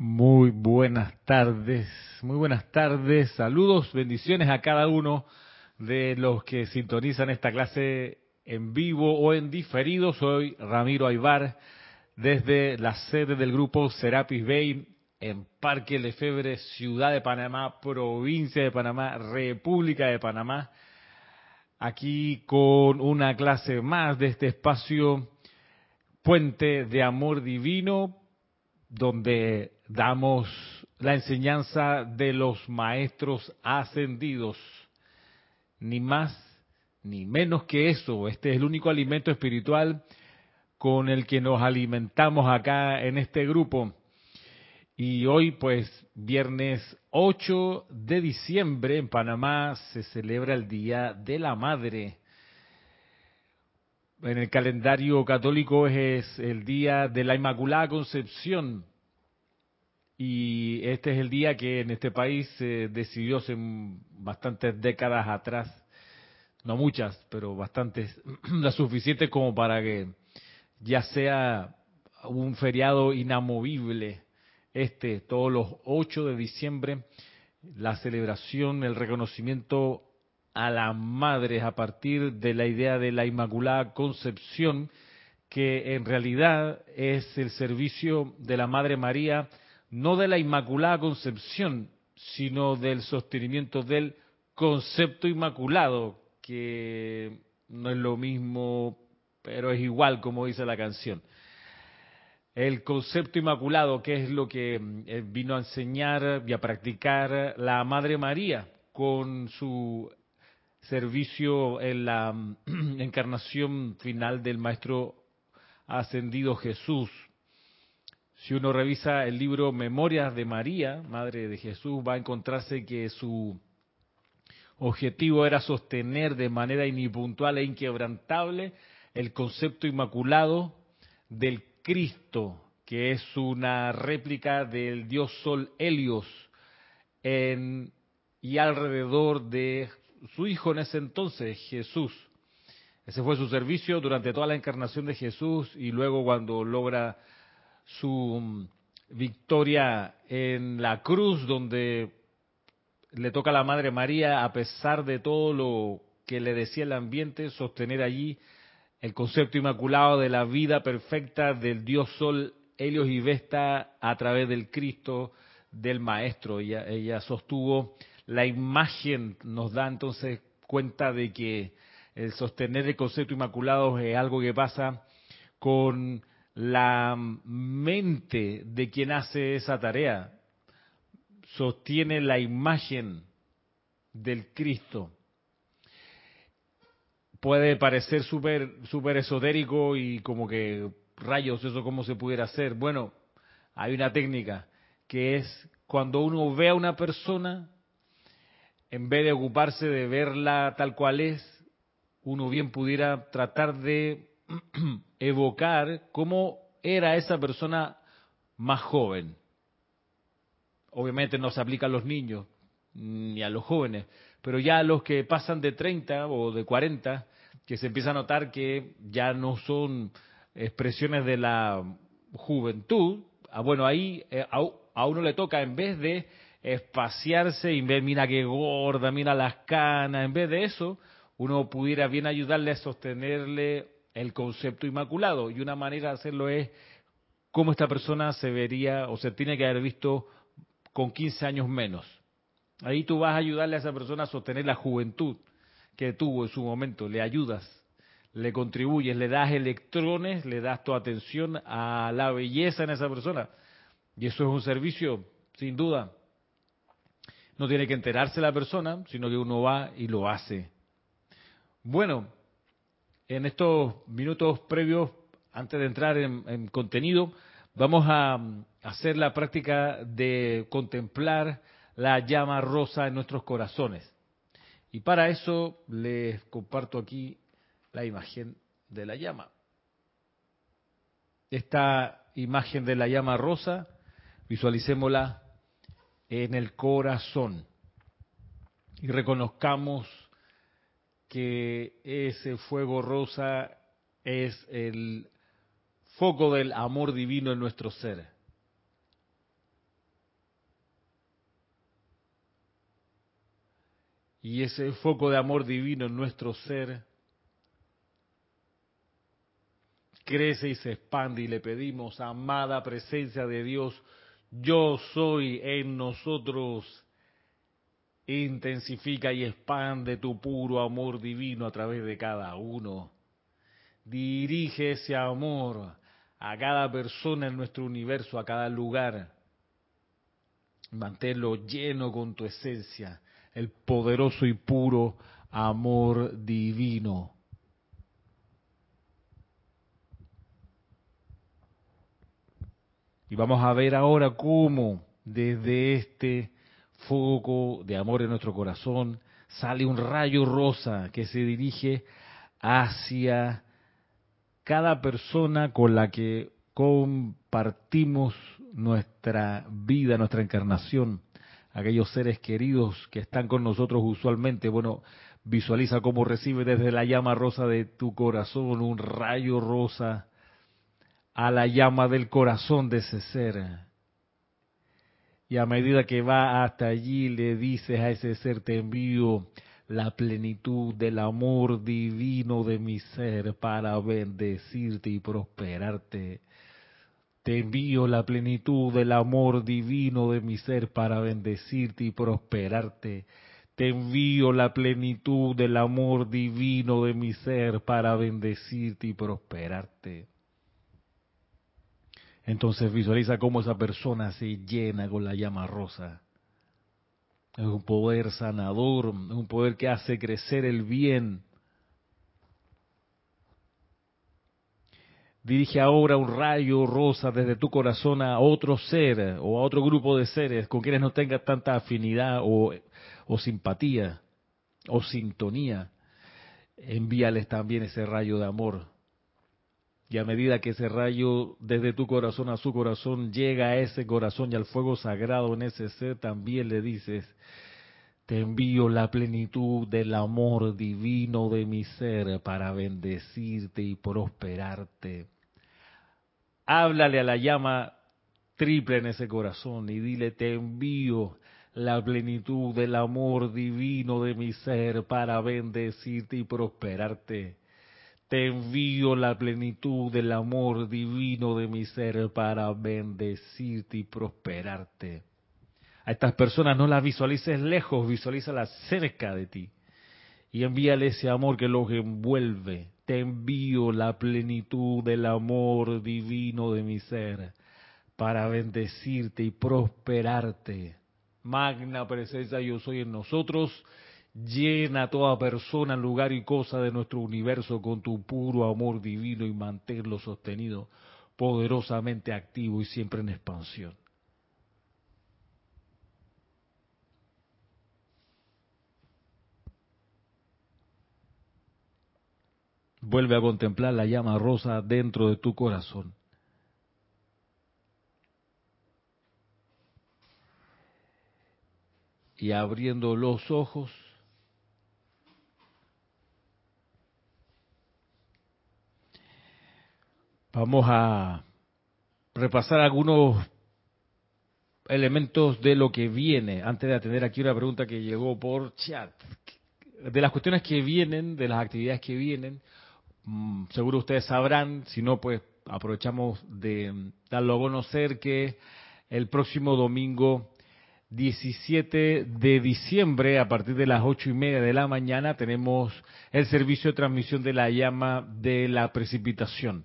Muy buenas tardes, muy buenas tardes, saludos, bendiciones a cada uno de los que sintonizan esta clase en vivo o en diferido. Soy Ramiro Aybar desde la sede del grupo Serapis Bay en Parque Lefebre, Ciudad de Panamá, provincia de Panamá, República de Panamá. Aquí con una clase más de este espacio Puente de Amor Divino, donde damos la enseñanza de los maestros ascendidos. Ni más ni menos que eso. Este es el único alimento espiritual con el que nos alimentamos acá en este grupo. Y hoy, pues, viernes 8 de diciembre en Panamá se celebra el Día de la Madre. En el calendario católico es el Día de la Inmaculada Concepción y este es el día que en este país se decidió hace bastantes décadas atrás, no muchas, pero bastantes, las suficientes como para que ya sea un feriado inamovible este, todos los 8 de diciembre, la celebración, el reconocimiento a las madres a partir de la idea de la Inmaculada Concepción, que en realidad es el servicio de la Madre María no de la Inmaculada Concepción, sino del sostenimiento del concepto inmaculado, que no es lo mismo, pero es igual como dice la canción. El concepto inmaculado, que es lo que eh, vino a enseñar y a practicar la Madre María con su servicio en la encarnación final del Maestro ascendido Jesús, si uno revisa el libro Memorias de María, Madre de Jesús, va a encontrarse que su objetivo era sostener de manera inipuntual e inquebrantable el concepto inmaculado del Cristo, que es una réplica del dios Sol Helios en, y alrededor de su hijo en ese entonces, Jesús. Ese fue su servicio durante toda la encarnación de Jesús y luego cuando logra su mm, victoria en la cruz, donde le toca a la Madre María, a pesar de todo lo que le decía el ambiente, sostener allí el concepto inmaculado de la vida perfecta del Dios Sol, Helios y Vesta a través del Cristo del Maestro. Ella, ella sostuvo la imagen, nos da entonces cuenta de que el sostener el concepto inmaculado es algo que pasa con la mente de quien hace esa tarea sostiene la imagen del Cristo. Puede parecer súper super esotérico y como que rayos, eso cómo se pudiera hacer. Bueno, hay una técnica que es cuando uno ve a una persona, en vez de ocuparse de verla tal cual es, uno bien pudiera tratar de evocar cómo era esa persona más joven. Obviamente no se aplica a los niños ni a los jóvenes, pero ya a los que pasan de 30 o de 40, que se empieza a notar que ya no son expresiones de la juventud, ah, bueno, ahí eh, a uno le toca, en vez de espaciarse y ver, mira qué gorda, mira las canas, en vez de eso, uno pudiera bien ayudarle a sostenerle el concepto inmaculado. Y una manera de hacerlo es cómo esta persona se vería o se tiene que haber visto con 15 años menos. Ahí tú vas a ayudarle a esa persona a sostener la juventud que tuvo en su momento, le ayudas, le contribuyes, le das electrones, le das tu atención a la belleza en esa persona. Y eso es un servicio, sin duda. No tiene que enterarse la persona, sino que uno va y lo hace. Bueno, en estos minutos previos, antes de entrar en, contenido, vamos a hacer la práctica de contemplar la llama rosa en nuestros corazones. Y para eso les comparto aquí la imagen de la llama. Esta imagen de la llama rosa, visualicémosla en el corazón y reconozcamos que ese fuego rosa es el foco del amor divino en nuestro ser. Y ese foco de amor divino en nuestro ser crece y se expande y le pedimos, amada presencia de Dios, yo soy en nosotros Intensifica y expande tu puro amor divino a través de cada uno. Dirige ese amor a cada persona en nuestro universo, a cada lugar. Manténlo lleno con tu esencia, el poderoso y puro amor divino. Y vamos a ver ahora cómo desde este foco de amor en nuestro corazón sale un rayo rosa que se dirige hacia cada persona con la que compartimos nuestra vida, nuestra encarnación, aquellos seres queridos que están con nosotros usualmente, bueno, visualiza cómo recibe desde la llama rosa de tu corazón un rayo rosa a la llama del corazón de ese ser. Y a medida que va hasta allí, le dices a ese ser, te envío la plenitud del amor divino de mi ser para bendecirte y prosperarte. Te envío la plenitud del amor divino de mi ser para bendecirte y prosperarte. Te envío la plenitud del amor divino de mi ser para bendecirte y prosperarte. Entonces visualiza cómo esa persona se llena con la llama rosa. Es un poder sanador, es un poder que hace crecer el bien. Dirige ahora un rayo rosa desde tu corazón a otro ser o a otro grupo de seres con quienes no tengas tanta afinidad o, o simpatía o sintonía. Envíales también ese rayo de amor y a medida que ese rayo desde tu corazón a su corazón llega a ese corazón y al fuego sagrado en ese ser, también le dices, te envío la plenitud del amor divino de mi ser para bendecirte y prosperarte. Háblale a la llama triple en ese corazón y dile, te envío la plenitud del amor divino de mi ser para bendecirte y prosperarte te envío la plenitud del amor divino de mi ser para bendecirte y prosperarte. A estas personas no las visualices lejos, visualízalas cerca de ti. Y envíale ese amor que los envuelve. Te envío la plenitud del amor divino de mi ser para bendecirte y prosperarte. Magna presencia yo soy en nosotros Llena toda persona, lugar y cosa de nuestro universo con tu puro amor divino y manténlo sostenido, poderosamente activo y siempre en expansión. Vuelve a contemplar la llama rosa dentro de tu corazón. Y abriendo los ojos, Vamos a repasar algunos elementos de lo que viene, antes de atender aquí una pregunta que llegó por chat. De las cuestiones que vienen, de las actividades que vienen, mm, seguro ustedes sabrán, si no, pues aprovechamos de darlo a conocer que el próximo domingo 17 de diciembre, a partir de las ocho y media de la mañana, tenemos el servicio de transmisión de la llama de la precipitación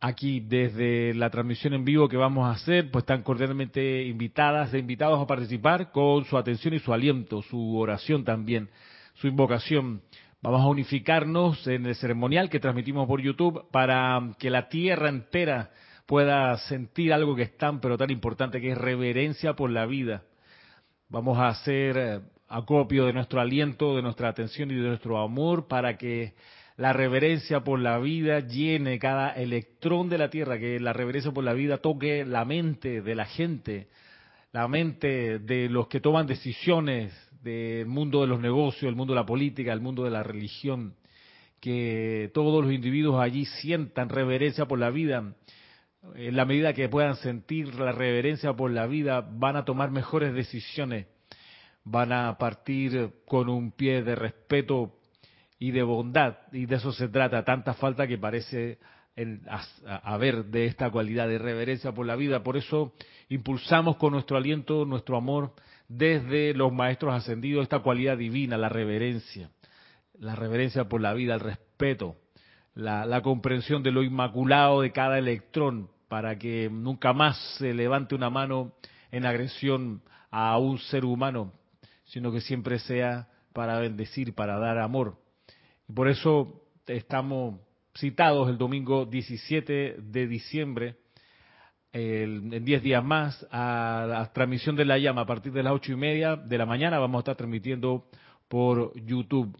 aquí desde la transmisión en vivo que vamos a hacer, pues están cordialmente invitadas e invitados a participar con su atención y su aliento, su oración también, su invocación. Vamos a unificarnos en el ceremonial que transmitimos por YouTube para que la tierra entera pueda sentir algo que es tan pero tan importante que es reverencia por la vida. Vamos a hacer eh, acopio de nuestro aliento, de nuestra atención y de nuestro amor para que la reverencia por la vida llene cada electrón de la Tierra, que la reverencia por la vida toque la mente de la gente, la mente de los que toman decisiones del mundo de los negocios, el mundo de la política, el mundo de la religión, que todos los individuos allí sientan reverencia por la vida. En la medida que puedan sentir la reverencia por la vida, van a tomar mejores decisiones van a partir con un pie de respeto y de bondad, y de eso se trata, tanta falta que parece haber de esta cualidad de reverencia por la vida. Por eso impulsamos con nuestro aliento, nuestro amor, desde los maestros ascendidos, esta cualidad divina, la reverencia, la reverencia por la vida, el respeto, la, comprensión de lo inmaculado de cada electrón, para que nunca más se levante una mano en agresión a un ser humano, sino que siempre sea para bendecir, para dar amor. Por eso estamos citados el domingo 17 de diciembre, en 10 días más, a la transmisión de la llama a partir de las ocho y media de la mañana. Vamos a estar transmitiendo por YouTube.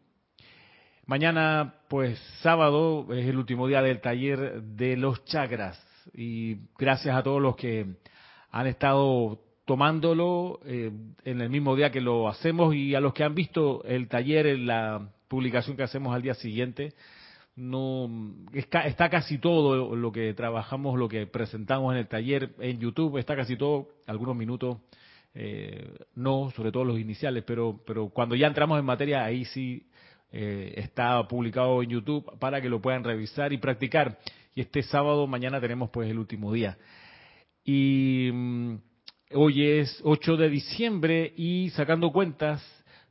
Mañana, pues sábado, es el último día del taller de los chakras. Y gracias a todos los que han estado tomándolo eh, en el mismo día que lo hacemos y a los que han visto el taller en la publicación que hacemos al día siguiente no está, casi todo lo que trabajamos, lo que presentamos en el taller en YouTube, está casi todo, algunos minutos eh, no, sobre todo los iniciales, pero, pero cuando ya entramos en materia, ahí sí eh, está publicado en YouTube para que lo puedan revisar y practicar. Y este sábado, mañana tenemos pues el último día. Y mm, hoy es 8 de diciembre y sacando cuentas,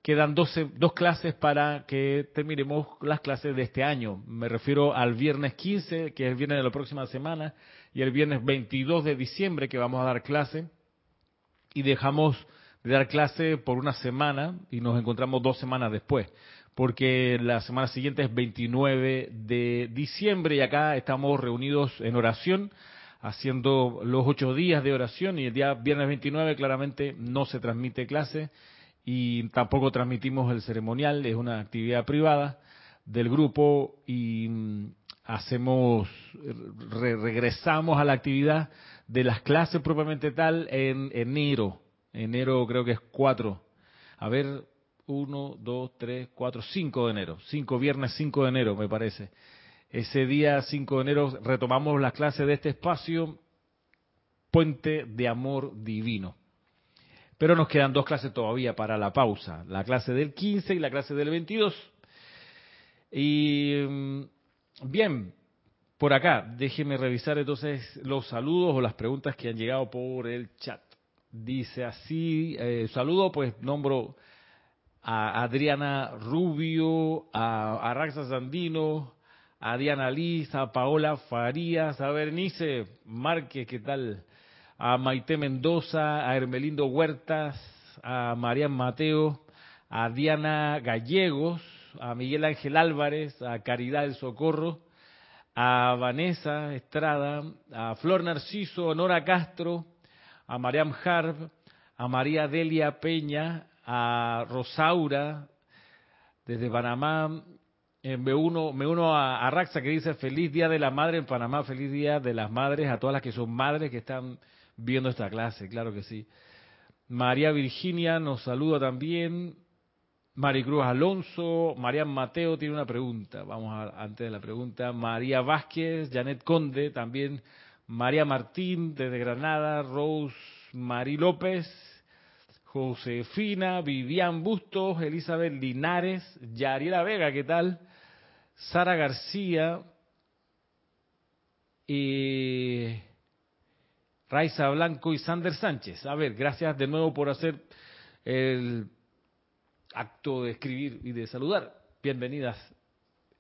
quedan 12, dos clases para que terminemos las clases de este año. Me refiero al viernes 15, que es el viernes de la próxima semana, y el viernes 22 de diciembre, que vamos a dar clase. Y dejamos de dar clase por una semana y nos encontramos dos semanas después, porque la semana siguiente es 29 de diciembre y acá estamos reunidos en oración haciendo los ocho días de oración y el día viernes 29 claramente no se transmite clase y tampoco transmitimos el ceremonial, es una actividad privada del grupo y mm, hacemos, regresamos a la actividad de las clases propiamente tal en enero. Enero creo que es 4. A ver, 1, 2, 3, 4, 5 de enero. 5, viernes 5 de enero me parece. Ese día 5 de enero retomamos las clases de este espacio, Puente de Amor Divino. Pero nos quedan dos clases todavía para la pausa, la clase del 15 y la clase del 22. Y mm, bien, por acá, déjeme revisar entonces los saludos o las preguntas que han llegado por el chat. Dice así, eh, saludo, pues nombro a Adriana Rubio, a, Raxa Sandino, a Diana Liz, a Paola Farías, a Bernice Márquez, ¿qué tal? A Maite Mendoza, a Hermelindo Huertas, a Marian Mateo, a Diana Gallegos, a Miguel Ángel Álvarez, a Caridad del Socorro, a Vanessa Estrada, a Flor Narciso, Nora Castro, a Mariam Harb, a María Delia Peña, a Rosaura, desde Panamá. Me uno, me uno a, a Raxa que dice feliz día de la madre en Panamá, feliz día de las madres, a todas las que son madres que están viendo esta clase, claro que sí. María Virginia nos saluda también. Maricruz Alonso, María Mateo tiene una pregunta. Vamos a, antes de la pregunta. María Vázquez, Janet Conde también. María Martín desde Granada, Rose Marí López, Josefina, Vivian Bustos, Elizabeth Linares, Yariela Vega, ¿qué tal? Sara García, y Raiza Blanco y Sander Sánchez. A ver, gracias de nuevo por hacer el acto de escribir y de saludar. Bienvenidas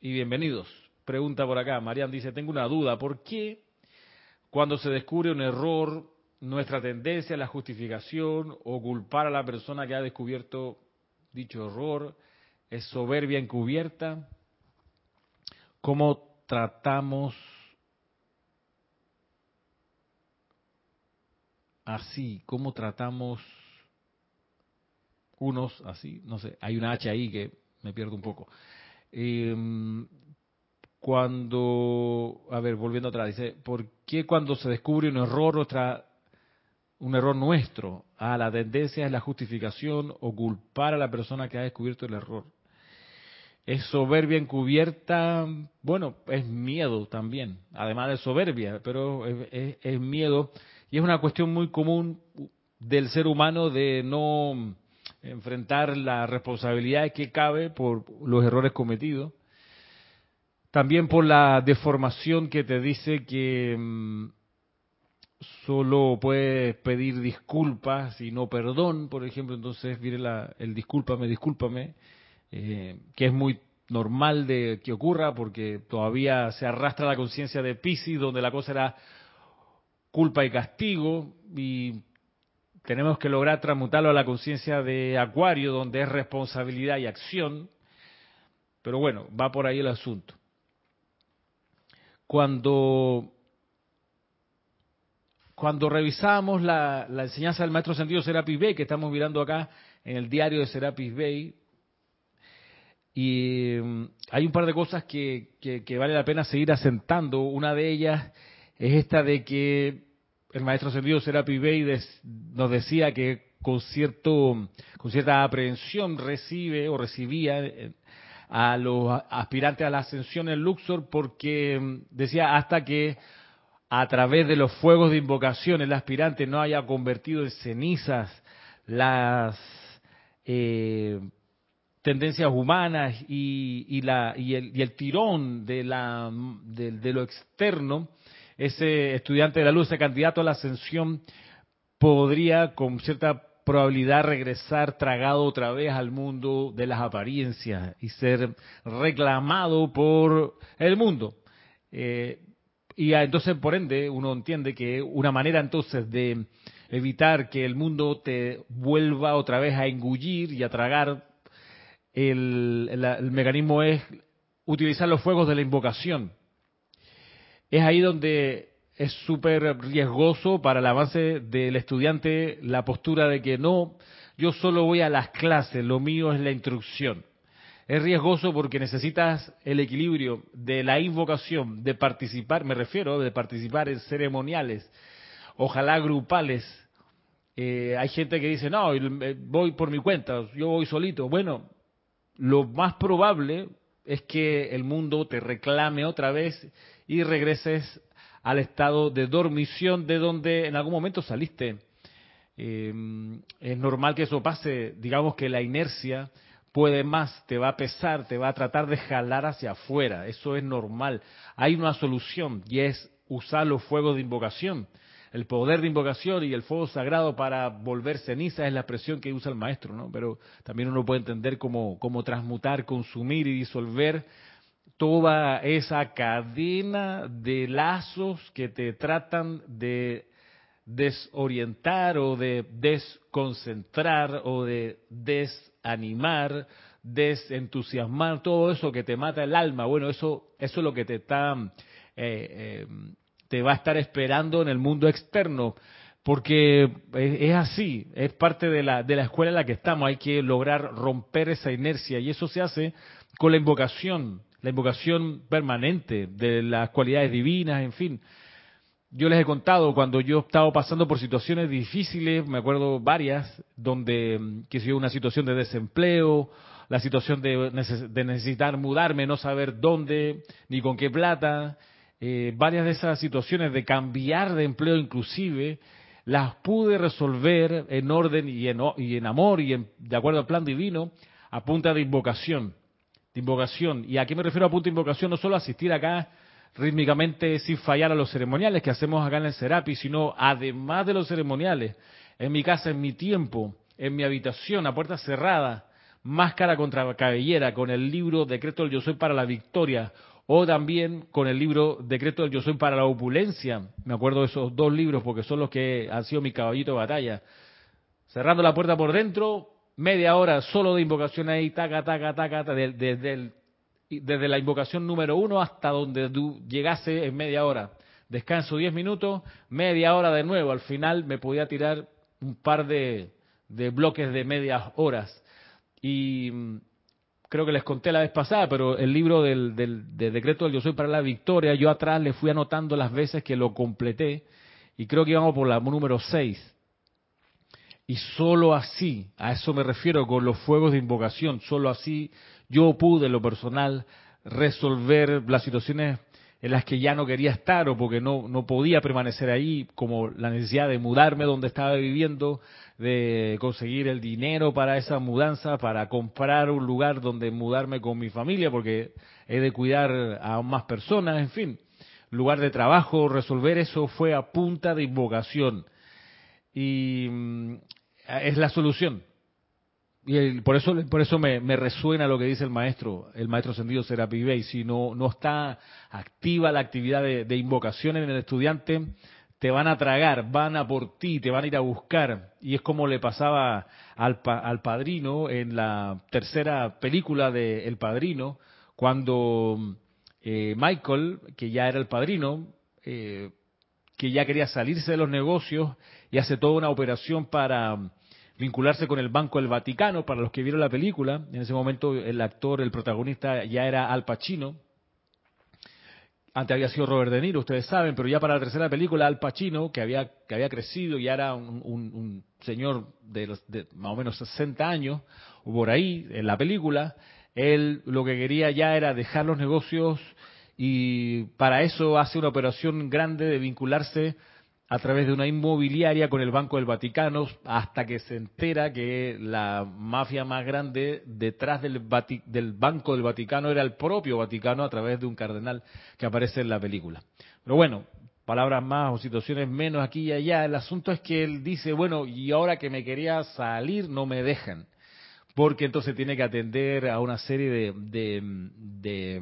y bienvenidos. Pregunta por acá. Marian dice, tengo una duda. ¿Por qué cuando se descubre un error, nuestra tendencia a la justificación o culpar a la persona que ha descubierto dicho error es soberbia encubierta? ¿Cómo tratamos así, cómo tratamos unos así, no sé, hay una H ahí que me pierdo un poco. Em, cuando, a ver, volviendo atrás, dice, ¿por qué cuando se descubre un error, nuestra, un error nuestro, a la tendencia es la justificación o culpar a la persona que ha descubierto el error? Es soberbia encubierta, bueno, es miedo también, además de soberbia, pero es miedo y es una cuestión muy común del ser humano de no enfrentar la responsabilidad que cabe por los errores cometidos. También por la deformación que te dice que mm, solo puedes pedir disculpas y no perdón, por ejemplo, entonces viene la, el discúlpame, discúlpame, eh, que es muy normal de que ocurra porque todavía se arrastra la conciencia de Pisces, donde la cosa era culpa y castigo, y tenemos que lograr transmutarlo a la conciencia de Acuario, donde es responsabilidad y acción. Pero bueno, va por ahí el asunto. Cuando, cuando revisamos la, enseñanza del maestro sentido Serapis Bey, que estamos mirando acá en el diario de Serapis Bey, y mm, hay un par de cosas que, que, vale la pena seguir asentando. Una de ellas es esta de que el maestro sentido Serapis Bey nos decía que con cierto con cierta aprehensión recibe o recibía eh, a los aspirantes a la ascensión en Luxor porque mm, decía hasta que a través de los fuegos de invocación el aspirante no haya convertido en cenizas las eh, tendencias humanas y, la, y, el, tirón de, la, de, lo externo, ese estudiante de la luz, ese candidato a la ascensión, podría con cierta probabilidad regresar tragado otra vez al mundo de las apariencias y ser reclamado por el mundo. Eh, y entonces, por ende, uno entiende que una manera entonces de evitar que el mundo te vuelva otra vez a engullir y a tragar el, mecanismo es utilizar los fuegos de la invocación. Es ahí donde es súper riesgoso para el avance del estudiante la postura de que no, yo solo voy a las clases, lo mío es la instrucción. Es riesgoso porque necesitas el equilibrio de la invocación, de participar, me refiero, de participar en ceremoniales, ojalá grupales. Eh, hay gente que dice, no, voy por mi cuenta, yo voy solito. Bueno, lo más probable es que el mundo te reclame otra vez y regreses al estado de dormición de donde en algún momento saliste. Eh, es normal que eso pase, digamos que la inercia puede más, te va a pesar, te va a tratar de jalar hacia afuera, eso es normal. Hay una solución y es usar los fuegos de invocación el poder de invocación y el fuego sagrado para volver ceniza es la expresión que usa el maestro, ¿no? Pero también uno puede entender cómo, cómo transmutar, consumir y disolver toda esa cadena de lazos que te tratan de desorientar o de desconcentrar o de desanimar, desentusiasmar, todo eso que te mata el alma. Bueno, eso, eso es lo que te está eh, eh, te va a estar esperando en el mundo externo, porque es así, es parte de la, de la escuela en la que estamos, hay que lograr romper esa inercia y eso se hace con la invocación, la invocación permanente de las cualidades divinas, en fin. Yo les he contado cuando yo he estado pasando por situaciones difíciles, me acuerdo varias, donde que si una situación de desempleo, la situación de, de necesitar mudarme, no saber dónde ni con qué plata, eh, varias de esas situaciones de cambiar de empleo inclusive, las pude resolver en orden y en, y en amor y en, de acuerdo al plan divino a punta de invocación. De invocación. ¿Y a qué me refiero a punta de invocación? No solo asistir acá rítmicamente sin fallar a los ceremoniales que hacemos acá en el Serapi, sino además de los ceremoniales, en mi casa, en mi tiempo, en mi habitación, a puerta cerrada, máscara contra cabellera, con el libro Decreto del Yo Soy para la Victoria, o también con el libro Decreto del Yo Soy para la Opulencia. Me acuerdo de esos dos libros porque son los que han sido mi caballito de batalla. Cerrando la puerta por dentro, media hora solo de invocación ahí, taca, taca, taca, desde, desde la invocación número uno hasta donde tú llegase en media hora. Descanso diez minutos, media hora de nuevo. Al final me podía tirar un par de, de bloques de medias horas. Y creo que les conté la vez pasada, pero el libro del, decreto del Yo Soy para la Victoria, yo atrás le fui anotando las veces que lo completé y creo que íbamos por la número 6. Y solo así, a eso me refiero con los fuegos de invocación, solo así yo pude, lo personal, resolver las situaciones en las que ya no quería estar o porque no, no podía permanecer ahí, como la necesidad de mudarme donde estaba viviendo, de conseguir el dinero para esa mudanza, para comprar un lugar donde mudarme con mi familia, porque he de cuidar a más personas, en fin, lugar de trabajo, resolver eso fue a punta de invocación. Y mm, es la solución. Y por eso, por eso me, resuena lo que dice el maestro, el maestro ascendido Serapi Bey. Si no, no está activa la actividad de, invocación en el estudiante, te van a tragar, van a por ti, te van a ir a buscar. Y es como le pasaba al, al padrino en la tercera película de El Padrino, cuando eh, Michael, que ya era el padrino, eh, que ya quería salirse de los negocios y hace toda una operación para vincularse con el Banco del Vaticano, para los que vieron la película, en ese momento el actor, el protagonista ya era Al Pacino, antes había sido Robert De Niro, ustedes saben, pero ya para la tercera película Al Pacino, que había, que había crecido, ya era un, señor de, de, más o menos 60 años, por ahí, en la película, él lo que quería ya era dejar los negocios y para eso hace una operación grande de vincularse a través de una inmobiliaria con el Banco del Vaticano hasta que se entera que la mafia más grande detrás del, del, Banco del Vaticano era el propio Vaticano a través de un cardenal que aparece en la película. Pero bueno, palabras más o situaciones menos aquí y allá. El asunto es que él dice, bueno, y ahora que me quería salir no me dejan. Porque entonces tiene que atender a una serie de, de, de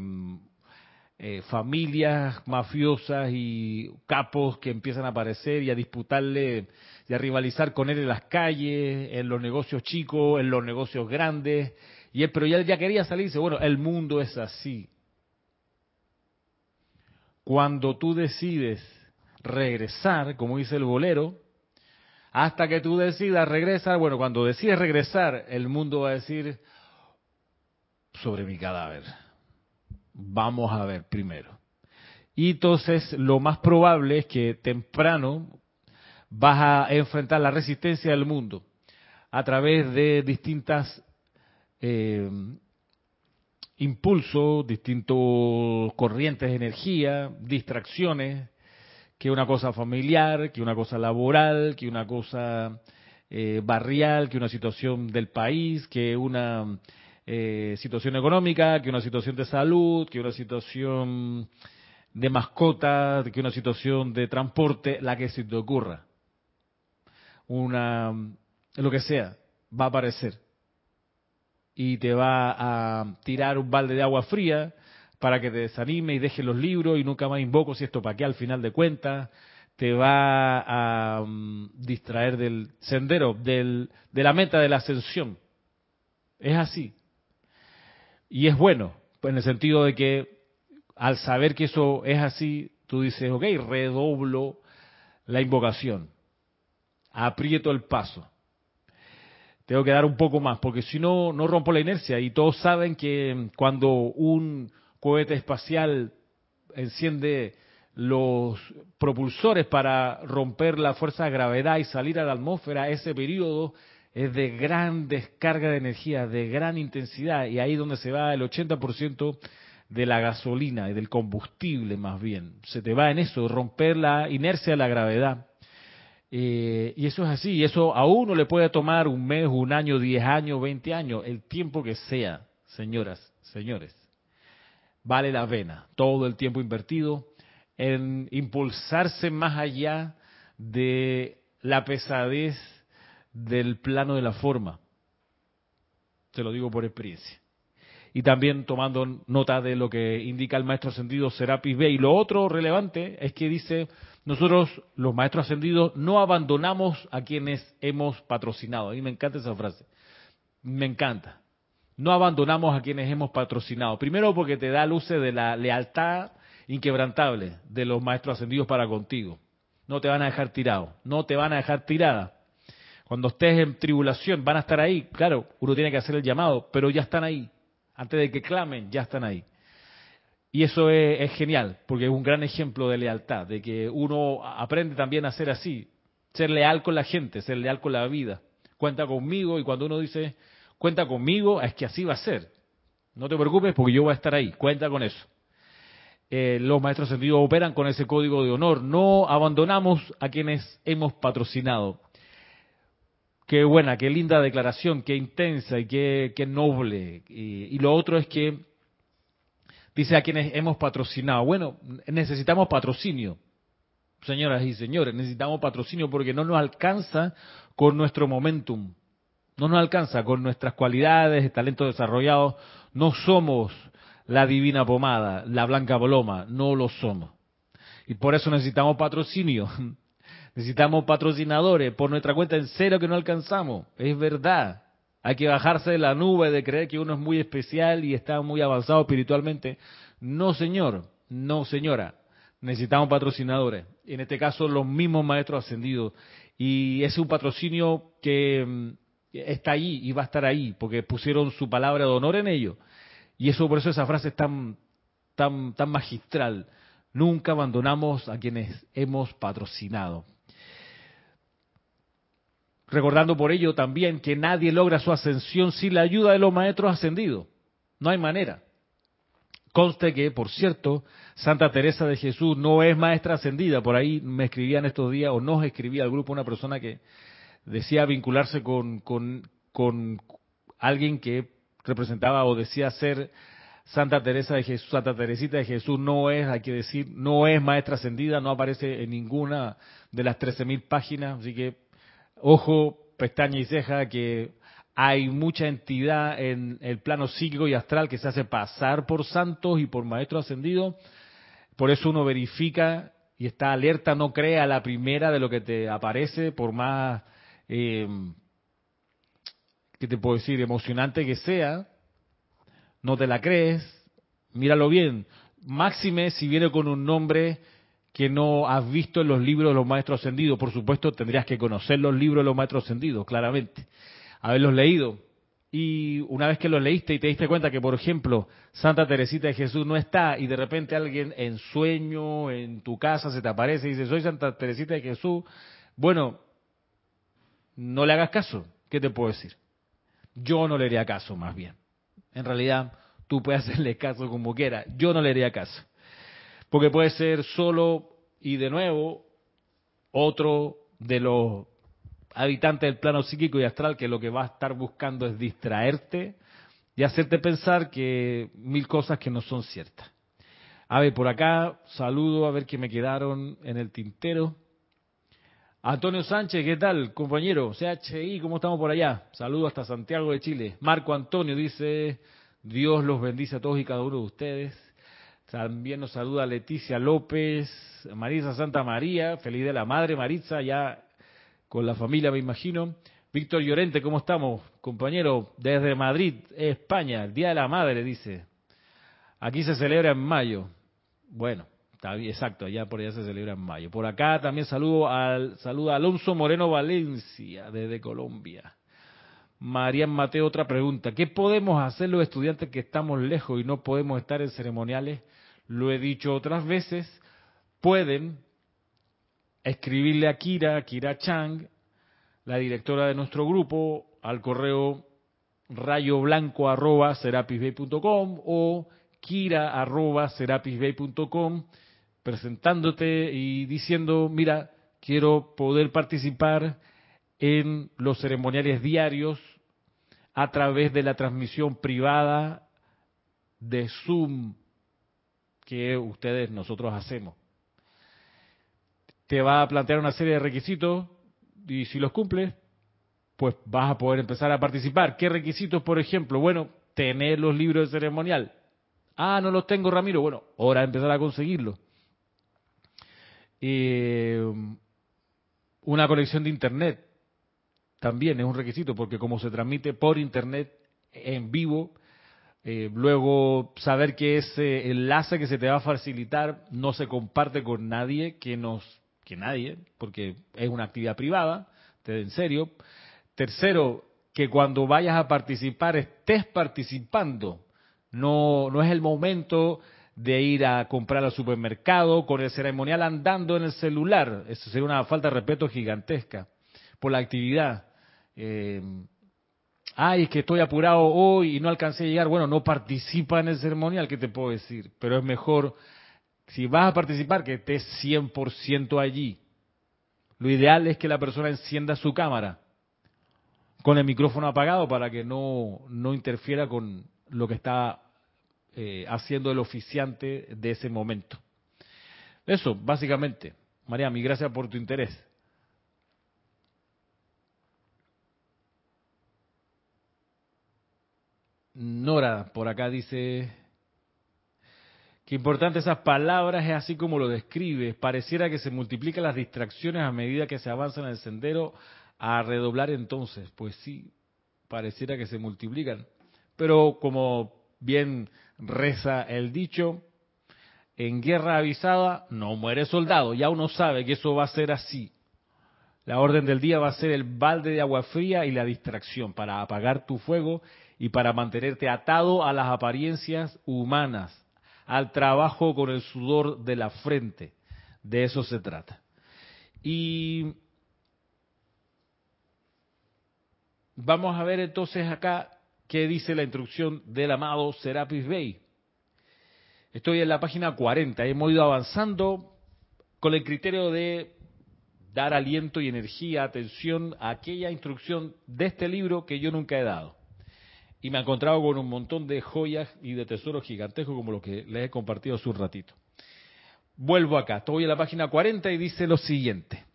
eh, familias mafiosas y capos que empiezan a aparecer y a disputarle y a rivalizar con él en las calles, en los negocios chicos, en los negocios grandes. Y él, pero ya, ya quería salirse. Bueno, el mundo es así. Cuando tú decides regresar, como dice el bolero, hasta que tú decidas regresar, bueno, cuando decides regresar, el mundo va a decir sobre mi cadáver Vamos a ver primero. Y entonces lo más probable es que temprano vas a enfrentar la resistencia del mundo a través de distintas eh, impulsos, distintos corrientes de energía, distracciones, que una cosa familiar, que una cosa laboral, que una cosa eh, barrial, que una situación del país, que una eh, situación económica, que una situación de salud, que una situación de mascota, que una situación de transporte, la que se te ocurra. Una, lo que sea, va a aparecer. Y te va a tirar un balde de agua fría para que te desanime y deje los libros y nunca más invoco si esto para qué al final de cuentas. Te va a mm, distraer del sendero, del, de la meta de la ascensión. Es así. Y es bueno, en el sentido de que al saber que eso es así, tú dices, ok, redoblo la invocación, aprieto el paso. Tengo que dar un poco más, porque si no, no rompo la inercia. Y todos saben que cuando un cohete espacial enciende los propulsores para romper la fuerza de gravedad y salir a la atmósfera, ese periodo es de gran descarga de energía, de gran intensidad, y ahí donde se va el 80% de la gasolina y del combustible más bien. Se te va en eso, romper la inercia de la gravedad. Eh, y eso es así, y eso a uno le puede tomar un mes, un año, diez años, veinte años, el tiempo que sea, señoras, señores. Vale la pena todo el tiempo invertido en impulsarse más allá de la pesadez del plano de la forma. Te lo digo por experiencia. Y también tomando nota de lo que indica el maestro ascendido Serapis B. Y lo otro relevante es que dice, nosotros los maestros ascendidos no abandonamos a quienes hemos patrocinado. A mí me encanta esa frase. Me encanta. No abandonamos a quienes hemos patrocinado. Primero porque te da luces de la lealtad inquebrantable de los maestros ascendidos para contigo. No te van a dejar tirado, no te van a dejar tirada. Cuando estés en tribulación, van a estar ahí. Claro, uno tiene que hacer el llamado, pero ya están ahí. Antes de que clamen, ya están ahí. Y eso es, genial, porque es un gran ejemplo de lealtad, de que uno aprende también a ser así, ser leal con la gente, ser leal con la vida. Cuenta conmigo y cuando uno dice, cuenta conmigo, es que así va a ser. No te preocupes porque yo voy a estar ahí, cuenta con eso. eh, los maestros ascendidos operan con ese código de honor. No abandonamos a quienes hemos patrocinado. Qué buena, qué linda declaración, qué intensa y qué, noble. y lo otro es que dice a quienes hemos patrocinado. Bueno, necesitamos patrocinio, señoras y señores, necesitamos patrocinio porque no nos alcanza con nuestro momentum, no nos alcanza con nuestras cualidades, talentos desarrollados, no somos la divina pomada, la blanca paloma, no lo somos. Y por eso necesitamos patrocinio, necesitamos patrocinadores, por nuestra cuenta en cero que no alcanzamos, es verdad. Hay que bajarse de la nube de creer que uno es muy especial y está muy avanzado espiritualmente. No, señor, no, señora. Necesitamos patrocinadores. En este caso, los mismos maestros ascendidos. Y es un patrocinio que mm, está ahí y va a estar ahí, porque pusieron su palabra de honor en ello. Y eso por eso esa frase es tan, tan, tan magistral. Nunca abandonamos a quienes hemos patrocinado recordando por ello también que nadie logra su ascensión sin la ayuda de los maestros ascendidos. No hay manera. Conste que, por cierto, Santa Teresa de Jesús no es maestra ascendida. Por ahí me escribían estos días, o nos escribía al grupo una persona que decía vincularse con, con, con alguien que representaba o decía ser Santa Teresa de Jesús, Santa Teresita de Jesús no es, hay que decir, no es maestra ascendida, no aparece en ninguna de las 13.000 páginas, así que Ojo, pestaña y ceja, que hay mucha entidad en el plano psíquico y astral que se hace pasar por santos y por maestros ascendidos. Por eso uno verifica y está alerta, no crea la primera de lo que te aparece, por más, eh, ¿qué te puedo decir?, emocionante que sea, no te la crees, míralo bien. Máxime si viene con un nombre que no has visto en los libros de los maestros ascendidos. Por supuesto, tendrías que conocer los libros de los maestros ascendidos, claramente, haberlos leído. Y una vez que los leíste y te diste cuenta que, por ejemplo, Santa Teresita de Jesús no está y de repente alguien en sueño, en tu casa, se te aparece y dice, soy Santa Teresita de Jesús, bueno, no le hagas caso. ¿Qué te puedo decir? Yo no le haría caso, más bien. En realidad, tú puedes hacerle caso como quieras. Yo no le haría caso. Porque puede ser solo y de nuevo otro de los habitantes del plano psíquico y astral que lo que va a estar buscando es distraerte y hacerte pensar que mil cosas que no son ciertas. A ver, por acá saludo a ver que me quedaron en el tintero. Antonio Sánchez, ¿qué tal, compañero? CHI, ¿cómo estamos por allá? Saludo hasta Santiago de Chile. Marco Antonio dice, Dios los bendice a todos y cada uno de ustedes. También nos saluda Leticia López, Marisa Santa María, feliz de la madre Marisa, ya con la familia me imagino. Víctor Llorente, ¿cómo estamos, compañero? Desde Madrid, España, el Día de la Madre, dice. Aquí se celebra en mayo. Bueno, está exacto, allá por allá se celebra en mayo. Por acá también saludo al saluda Alonso Moreno Valencia, desde Colombia. María Mateo, otra pregunta. ¿Qué podemos hacer los estudiantes que estamos lejos y no podemos estar en ceremoniales? Lo he dicho otras veces, pueden escribirle a Kira, Kira Chang, la directora de nuestro grupo, al correo arroba o kira presentándote y diciendo, mira, quiero poder participar en los ceremoniales diarios a través de la transmisión privada de Zoom que ustedes, nosotros hacemos. Te va a plantear una serie de requisitos y si los cumples, pues vas a poder empezar a participar. ¿Qué requisitos, por ejemplo? Bueno, tener los libros de ceremonial. Ah, no los tengo, Ramiro. Bueno, hora de empezar a conseguirlos. Eh, una conexión de Internet también es un requisito, porque como se transmite por Internet en vivo, eh, luego, saber que ese enlace que se te va a facilitar no se comparte con nadie que nos, que nadie, porque es una actividad privada, te en serio. Tercero, que cuando vayas a participar estés participando. No, no es el momento de ir a comprar al supermercado con el ceremonial andando en el celular. Eso sería una falta de respeto gigantesca por la actividad. Eh, ay, es que estoy apurado hoy y no alcancé a llegar, bueno, no participa en el ceremonial, ¿qué te puedo decir? Pero es mejor si vas a participar, que estés 100% allí. Lo ideal es que la persona encienda su cámara con el micrófono apagado para que no, no interfiera con lo que está eh, haciendo el oficiante de ese momento. Eso, básicamente. María, mi gracias por tu interés. Nora, por acá dice, Qué importante esas palabras es así como lo describes. Pareciera que se multiplican las distracciones a medida que se avanza en el sendero a redoblar entonces. Pues sí, pareciera que se multiplican. Pero como bien reza el dicho, en guerra avisada no muere soldado. Ya uno sabe que eso va a ser así. La orden del día va a ser el balde de agua fría y la distracción para apagar tu fuego y para mantenerte atado a las apariencias humanas al trabajo con el sudor de la frente. De eso se trata. Y vamos a ver entonces acá qué dice la instrucción del amado Serapis Bey. Estoy en la página 40, hemos ido avanzando con el criterio de dar aliento y energía, atención a aquella instrucción de este libro que yo nunca he dado y me he encontrado con un montón de joyas y de tesoros gigantescos como los que les he compartido hace un ratito. Vuelvo acá, estoy en la página 40 y dice lo siguiente.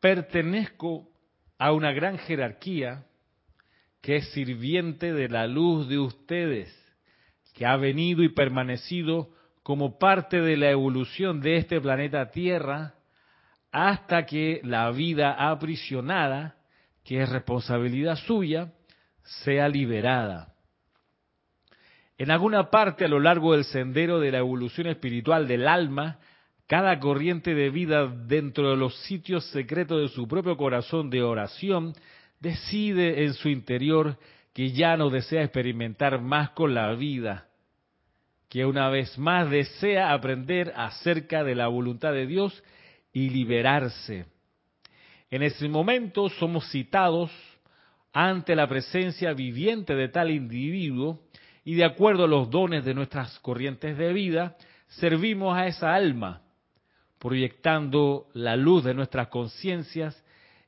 Pertenezco a una gran jerarquía que es sirviente de la luz de ustedes, que ha venido y permanecido como parte de la evolución de este planeta Tierra hasta que la vida aprisionada que es responsabilidad suya, sea liberada. En alguna parte a lo largo del sendero de la evolución espiritual del alma, cada corriente de vida dentro de los sitios secretos de su propio corazón de oración decide en su interior que ya no desea experimentar más con la vida, que una vez más desea aprender acerca de la voluntad de Dios y liberarse en ese momento somos citados ante la presencia viviente de tal individuo y de acuerdo a los dones de nuestras corrientes de vida, servimos a esa alma, proyectando la luz de nuestras conciencias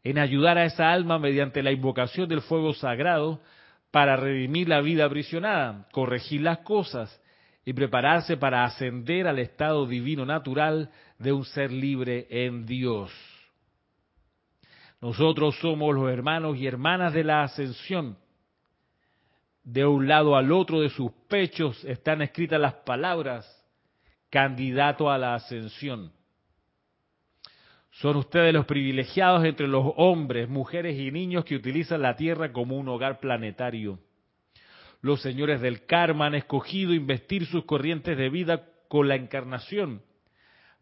en ayudar a esa alma mediante la invocación del fuego sagrado para redimir la vida aprisionada, corregir las cosas y prepararse para ascender al estado divino natural de un ser libre en Dios. Nosotros somos los hermanos y hermanas de la ascensión. De un lado al otro de sus pechos están escritas las palabras, candidato a la ascensión. Son ustedes los privilegiados entre los hombres, mujeres y niños que utilizan la Tierra como un hogar planetario. Los señores del karma han escogido investir sus corrientes de vida con la encarnación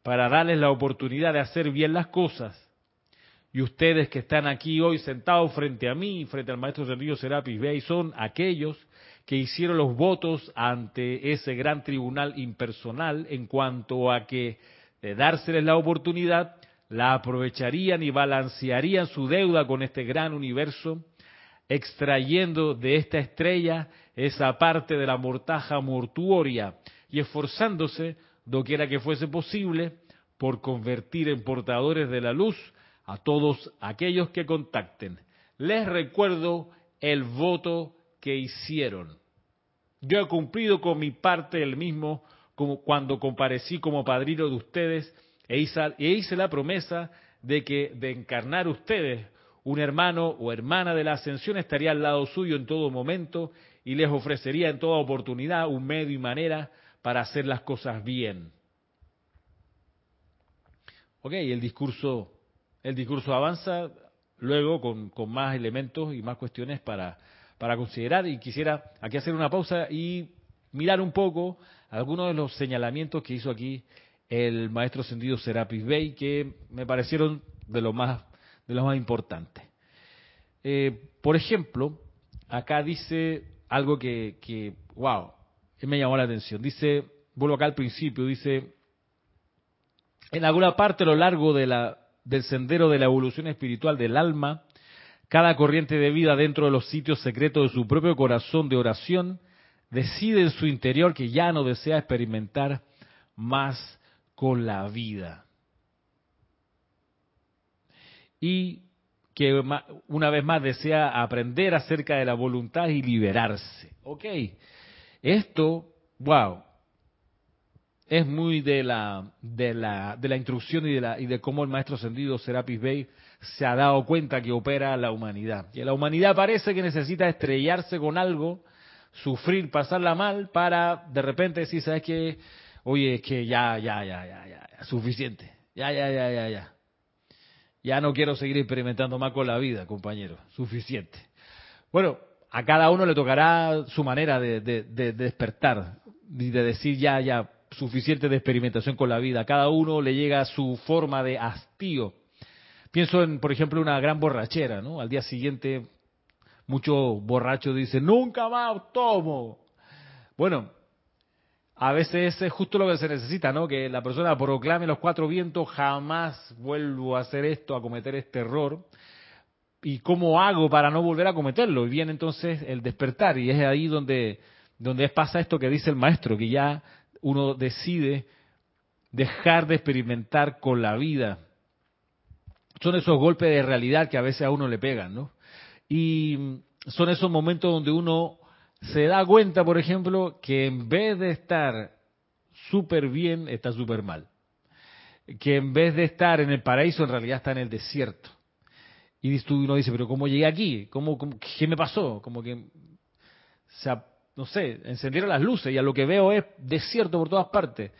para darles la oportunidad de hacer bien las cosas y ustedes que están aquí hoy sentados frente a mí, frente al maestro Sergio Serapis Bey, son aquellos que hicieron los votos ante ese gran tribunal impersonal en cuanto a que de dárseles la oportunidad, la aprovecharían y balancearían su deuda con este gran universo, extrayendo de esta estrella esa parte de la mortaja mortuoria y esforzándose, doquiera que fuese posible, por convertir en portadores de la luz a todos aquellos que contacten. Les recuerdo el voto que hicieron. Yo he cumplido con mi parte del mismo como cuando comparecí como padrino de ustedes e hice, e hice la promesa de que de encarnar ustedes un hermano o hermana de la ascensión estaría al lado suyo en todo momento y les ofrecería en toda oportunidad un medio y manera para hacer las cosas bien. Ok, el discurso el discurso avanza luego con, más elementos y más cuestiones para, para considerar y quisiera aquí hacer una pausa y mirar un poco algunos de los señalamientos que hizo aquí el maestro sentido Serapis Bey que me parecieron de lo más de los más importantes. Eh, por ejemplo, acá dice algo que, que, wow, me llamó la atención. Dice, vuelvo acá al principio, dice, en alguna parte a lo largo de la del sendero de la evolución espiritual del alma, cada corriente de vida dentro de los sitios secretos de su propio corazón de oración decide en su interior que ya no desea experimentar más con la vida. Y que una vez más desea aprender acerca de la voluntad y liberarse. Ok, esto, wow, es muy de la, de la, de la instrucción y de, la, y de cómo el maestro ascendido Serapis Bey se ha dado cuenta que opera la humanidad. Y la humanidad parece que necesita estrellarse con algo, sufrir, pasarla mal, para de repente decir, ¿sabes qué? Oye, es que ya, ya, ya, ya, ya, suficiente. Ya, ya, ya, ya, ya. Ya no quiero seguir experimentando más con la vida, compañero. Suficiente. Bueno, a cada uno le tocará su manera de despertar y de decir ya, ya, suficiente de experimentación con la vida. Cada uno le llega su forma de hastío Pienso en, por ejemplo, una gran borrachera, ¿no? Al día siguiente, muchos borrachos dicen, nunca más tomo. Bueno, a veces es justo lo que se necesita, ¿no? Que la persona proclame los cuatro vientos, jamás vuelvo a hacer esto, a cometer este error. ¿Y cómo hago para no volver a cometerlo? Y viene entonces el despertar, y es ahí donde, donde pasa esto que dice el maestro, que ya uno decide dejar de experimentar con la vida, son esos golpes de realidad que a veces a uno le pegan, ¿no? Y son esos momentos donde uno se da cuenta, por ejemplo, que en vez de estar súper bien, está súper mal. Que en vez de estar en el paraíso, en realidad está en el desierto. Y uno dice, pero ¿cómo llegué aquí? ¿Cómo, qué me pasó? Como que, no sé, encendieron las luces y a lo que veo es desierto por todas partes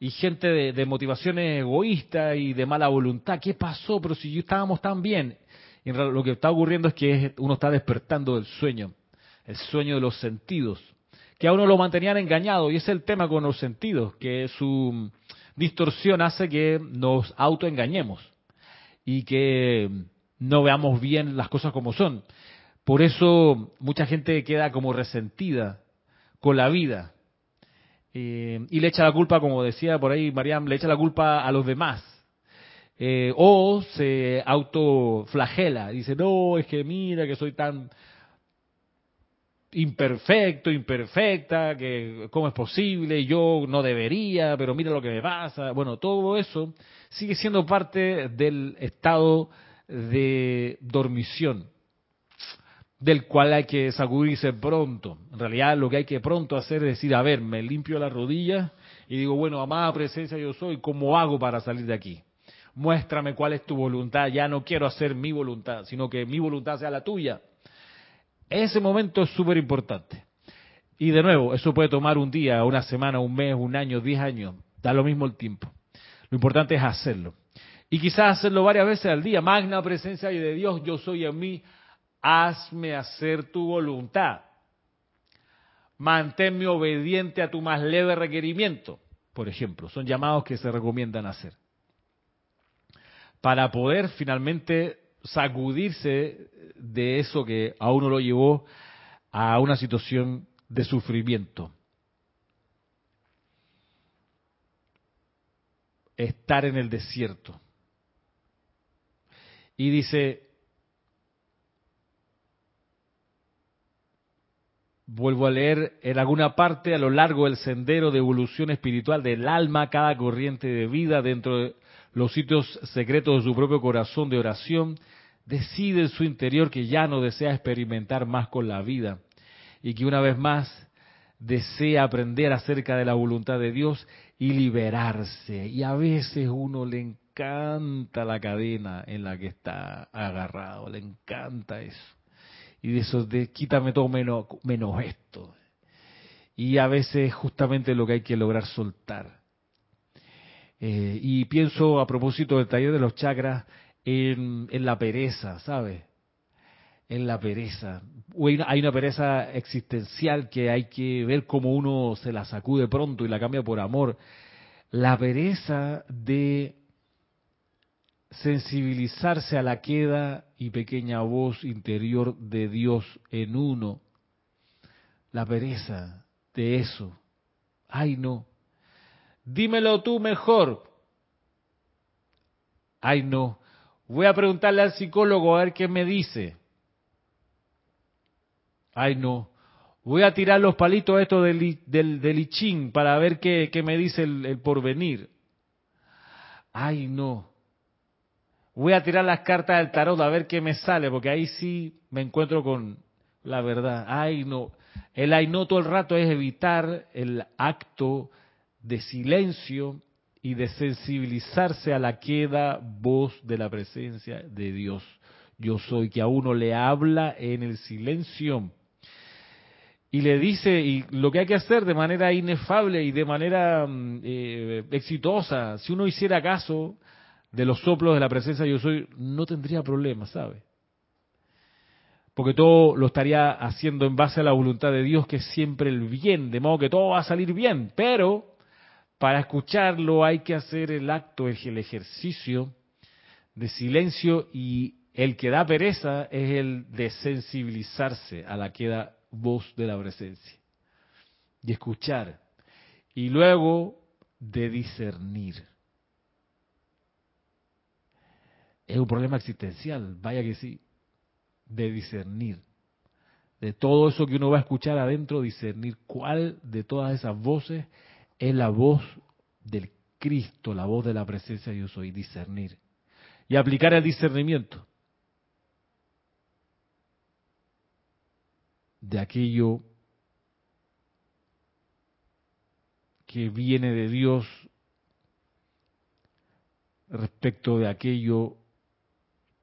y gente de, motivaciones egoístas y de mala voluntad. ¿Qué pasó? Pero si estábamos tan bien. Y lo que está ocurriendo es que uno está despertando del sueño, el sueño de los sentidos, que a uno lo mantenían engañado. Y ese es el tema con los sentidos, que su distorsión hace que nos autoengañemos y que no veamos bien las cosas como son. Por eso mucha gente queda como resentida con la vida, eh, y le echa la culpa, como decía por ahí Mariam, le echa la culpa a los demás. Eh, o se autoflagela, dice, no, es que mira que soy tan imperfecto, imperfecta, que cómo es posible, yo no debería, pero mira lo que me pasa. Bueno, todo eso sigue siendo parte del estado de dormición del cual hay que sacudirse pronto. En realidad lo que hay que pronto hacer es decir, a ver, me limpio la rodilla y digo, bueno, amada presencia yo soy, ¿cómo hago para salir de aquí? Muéstrame cuál es tu voluntad, ya no quiero hacer mi voluntad, sino que mi voluntad sea la tuya. Ese momento es súper importante. Y de nuevo, eso puede tomar un día, una semana, un mes, un año, diez años, da lo mismo el tiempo. Lo importante es hacerlo. Y quizás hacerlo varias veces al día. Magna presencia de Dios, yo soy en mí, hazme hacer tu voluntad. Manténme obediente a tu más leve requerimiento, por ejemplo. Son llamados que se recomiendan hacer. Para poder finalmente sacudirse de eso que a uno lo llevó a una situación de sufrimiento. Estar en el desierto. Y dice, Vuelvo a leer en alguna parte a lo largo del sendero de evolución espiritual del alma, cada corriente de vida dentro de los sitios secretos de su propio corazón de oración, decide en su interior que ya no desea experimentar más con la vida y que una vez más desea aprender acerca de la voluntad de Dios y liberarse. Y a veces uno le encanta la cadena en la que está agarrado, le encanta eso y de eso de quítame todo menos, menos esto. Y a veces justamente lo que hay que lograr soltar. Eh, y pienso a propósito del taller de los chakras en, en la pereza, ¿sabes? En la pereza. Hay una pereza existencial que hay que ver cómo uno se la sacude pronto y la cambia por amor. La pereza de sensibilizarse a la queda y pequeña voz interior de Dios en uno. La pereza de eso. Ay, no. Dímelo tú mejor. Ay, no. Voy a preguntarle al psicólogo a ver qué me dice. Ay, no. Voy a tirar los palitos estos del, del, del para ver qué, qué me dice el porvenir. Ay, no. Voy a tirar las cartas del tarot a ver qué me sale, porque ahí sí me encuentro con la verdad. Ay, no. El ay no todo el rato es evitar el acto de silencio y de sensibilizarse a la queda voz de la presencia de Dios. Yo soy que a uno le habla en el silencio y le dice y lo que hay que hacer de manera inefable y de manera mm, eh, exitosa, si uno hiciera caso de los soplos de la presencia yo soy, no tendría problema, ¿sabe? Porque todo lo estaría haciendo en base a la voluntad de Dios, que es siempre el bien, de modo que todo va a salir bien, pero para escucharlo hay que hacer el acto, el ejercicio de silencio y el que da pereza es el de sensibilizarse a la que da voz de la presencia y escuchar y luego de discernir. Es un problema existencial, vaya que sí, de discernir. De todo eso que uno va a escuchar adentro, discernir cuál de todas esas voces es la voz del Cristo, la voz de la presencia de Dios hoy, discernir. Y aplicar el discernimiento de aquello que viene de Dios respecto de aquello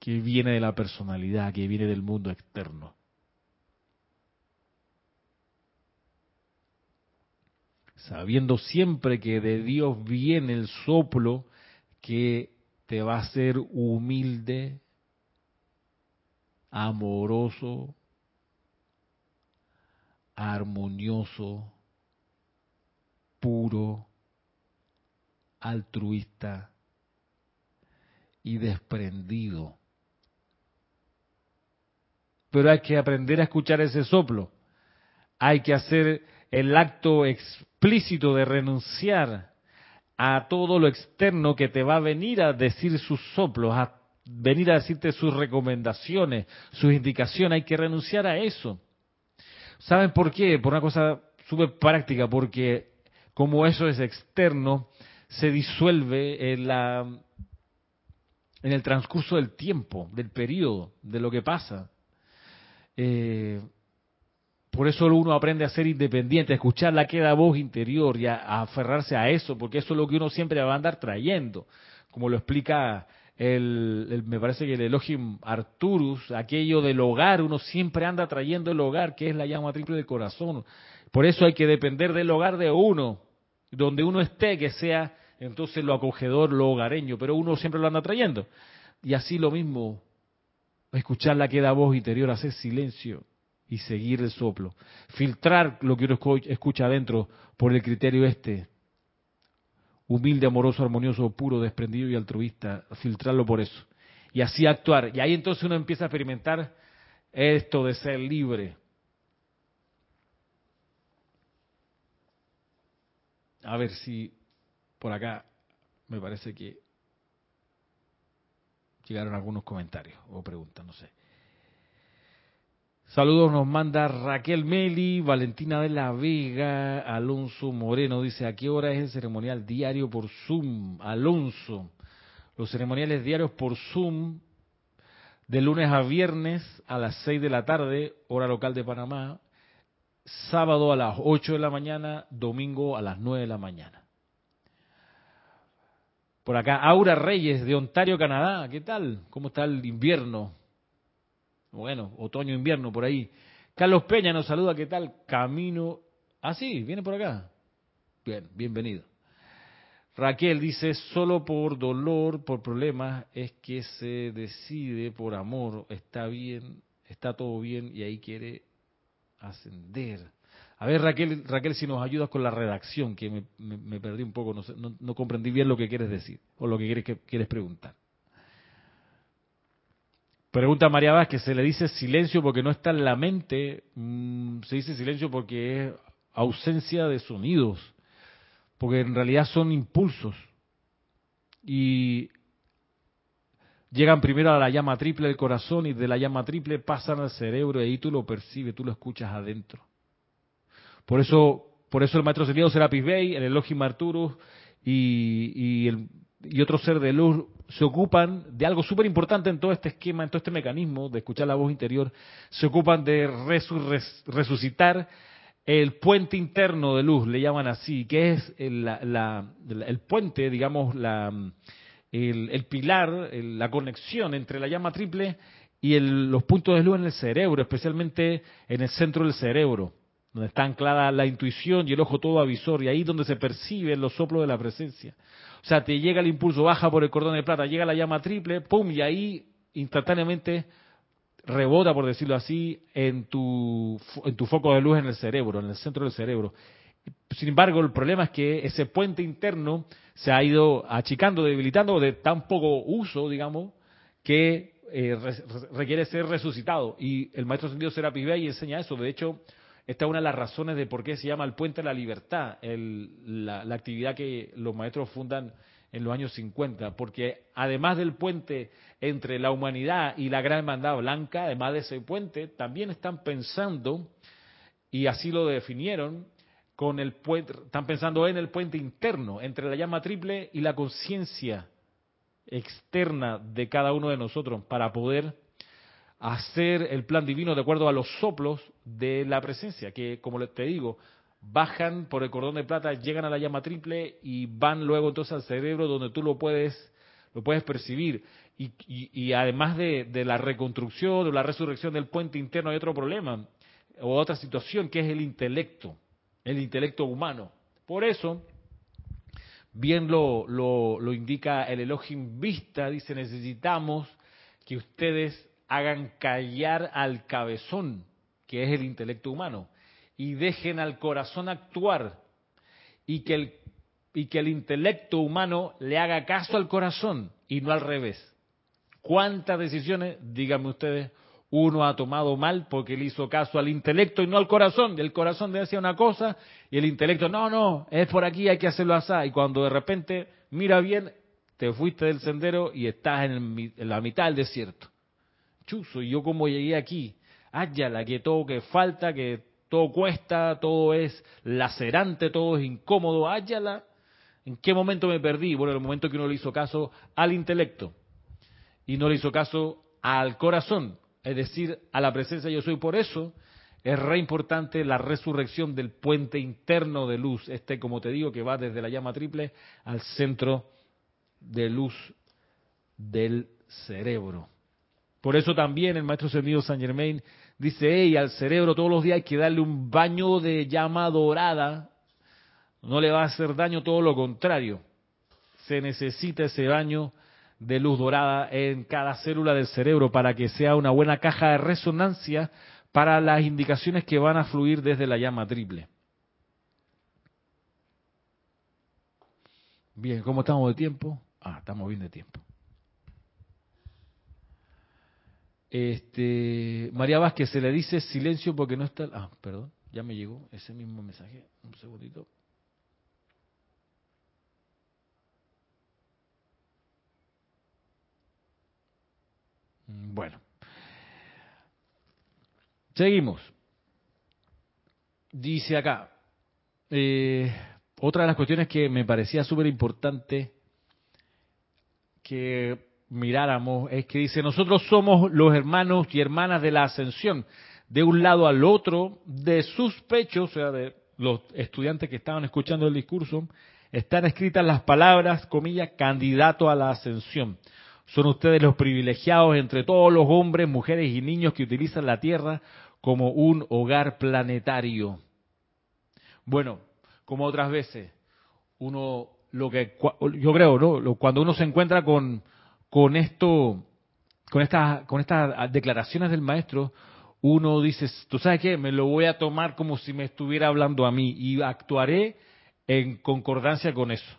que viene de la personalidad, que viene del mundo externo. sabiendo siempre que de Dios viene el soplo que te va a hacer humilde, amoroso, armonioso, puro, altruista y desprendido. Pero hay que aprender a escuchar ese soplo. Hay que hacer el acto explícito de renunciar a todo lo externo que te va a venir a decir sus soplos, a venir a decirte sus recomendaciones, sus indicaciones, hay que renunciar a eso. ¿Saben por qué? Por una cosa súper práctica, porque como eso es externo, se disuelve en, la, en el transcurso del tiempo, del periodo, de lo que pasa. Eh, por eso uno aprende a ser independiente, a escuchar la queda voz interior y a, aferrarse a eso, porque eso es lo que uno siempre va a andar trayendo, como lo explica el, me parece que el Elohim Arturus, aquello del hogar, uno siempre anda trayendo el hogar, que es la llama triple del corazón. Por eso hay que depender del hogar de uno, donde uno esté, que sea entonces lo acogedor, lo hogareño, pero uno siempre lo anda trayendo. Y así lo mismo, escuchar la queda voz interior, hacer silencio y seguir el soplo. Filtrar lo que uno escucha adentro por el criterio este. Humilde, amoroso, armonioso, puro, desprendido y altruista. Filtrarlo por eso. Y así actuar. Y ahí entonces uno empieza a experimentar esto de ser libre. A ver si por acá me parece que llegaron algunos comentarios o preguntas, no sé. Saludos nos manda Raquel Meli, Valentina de la Vega, Alonso Moreno dice, ¿a qué hora es el ceremonial diario por Zoom? Alonso, los ceremoniales diarios por Zoom de lunes a viernes a las 6 de la tarde, hora local de Panamá, sábado a las 8 de la mañana, domingo a las 9 de la mañana. Por acá, Aura Reyes de Ontario, Canadá, ¿qué tal? ¿Cómo está el invierno? bueno, otoño, invierno, por ahí. Carlos Peña nos saluda, ¿qué tal? Camino. Ah, sí, viene por acá. Bien, bienvenido. Raquel dice, solo por dolor, por problemas, es que se decide por amor, está bien, está todo bien y ahí quiere ascender. A ver, Raquel, Raquel, si nos ayudas con la redacción, que me, perdí un poco, no, no, comprendí bien lo que quieres decir o lo que quieres, que, quieres preguntar. Pregunta María Vázquez, ¿se le dice silencio porque no está en la mente? Mm, se dice silencio porque es ausencia de sonidos, porque en realidad son impulsos. Y llegan primero a la llama triple del corazón y de la llama triple pasan al cerebro y ahí tú lo percibes, tú lo escuchas adentro. Por eso, por eso el maestro ascendido Serapis Bey, el Elohim Arturus y, y, el, y otro ser de luz se ocupan de algo súper importante en todo este esquema, en todo este mecanismo de escuchar la voz interior, se ocupan de resucitar el puente interno de luz, le llaman así, que es el, el puente, digamos, la, el, pilar, la conexión entre la llama triple y los puntos de luz en el cerebro, especialmente en el centro del cerebro, donde está anclada la intuición y el ojo todo avisor, y ahí donde se perciben los soplos de la presencia. O sea, te llega el impulso, baja por el cordón de plata, llega la llama triple, pum, y ahí instantáneamente rebota, por decirlo así, en tu, en tu foco de luz en el cerebro, en el centro del cerebro. Sin embargo, el problema es que ese puente interno se ha ido achicando, debilitando de tan poco uso, digamos, que eh, requiere ser resucitado. Y el maestro sentido Serapis Bey enseña eso. De hecho, esta es una de las razones de por qué se llama el puente de la libertad, la, la, actividad que los maestros fundan en los años 50, porque además del puente entre la humanidad y la gran hermandad blanca, además de ese puente, también están pensando, y así lo definieron, con el puente, están pensando en el puente interno entre la llama triple y la conciencia externa de cada uno de nosotros para poder hacer el plan divino de acuerdo a los soplos de la presencia, que como te digo, bajan por el cordón de plata, llegan a la llama triple y van luego entonces al cerebro donde tú lo puedes, lo puedes percibir. Y, y, además de, la reconstrucción, de la resurrección del puente interno, hay otro problema, o otra situación, que es el intelecto, el intelecto humano. Por eso, bien lo, lo, lo indica el Elohim Vista, dice, necesitamos que ustedes hagan callar al cabezón, que es el intelecto humano y dejen al corazón actuar y que el, y que el intelecto humano le haga caso al corazón y no al revés. ¿Cuántas decisiones, díganme ustedes, uno ha tomado mal porque le hizo caso al intelecto y no al corazón? El corazón le decía una cosa y el intelecto, no, no, es por aquí, hay que hacerlo así. Y cuando de repente mira bien, te fuiste del sendero y estás en, la mitad del desierto. Y yo como llegué aquí, la que todo que falta, que todo cuesta, todo es lacerante, todo es incómodo, háyala. ¿En qué momento me perdí? Bueno, en el momento que uno le hizo caso al intelecto y no le hizo caso al corazón, es decir, a la presencia yo soy. Por eso es re importante la resurrección del puente interno de luz, este, como te digo, que va desde la llama triple al centro de luz del cerebro. Por eso también el maestro Ascendido San Germain dice, hey, al cerebro todos los días hay que darle un baño de llama dorada, no le va a hacer daño, todo lo contrario. Se necesita ese baño de luz dorada en cada célula del cerebro para que sea una buena caja de resonancia para las indicaciones que van a fluir desde la llama triple. Bien, ¿cómo estamos de tiempo? Ah, estamos bien de tiempo. Este, María Vázquez se le dice silencio porque no está. Ah, perdón, ya me llegó ese mismo mensaje. Un segundito. Mm, bueno, seguimos. Dice acá, eh, otra de las cuestiones que me parecía súper importante que miráramos es que dice, nosotros somos los hermanos y hermanas de la ascensión, de un lado al otro, de sus pechos, o sea, de los estudiantes que estaban escuchando el discurso, están escritas las palabras, comillas, candidato a la ascensión. Son ustedes los privilegiados entre todos los hombres, mujeres y niños que utilizan la Tierra como un hogar planetario. Bueno, como otras veces, uno, lo que, yo creo, ¿no? Cuando uno se encuentra con, con esto, con estas, con estas declaraciones del maestro, uno dice, tú sabes qué, me lo voy a tomar como si me estuviera hablando a mí y actuaré en concordancia con eso.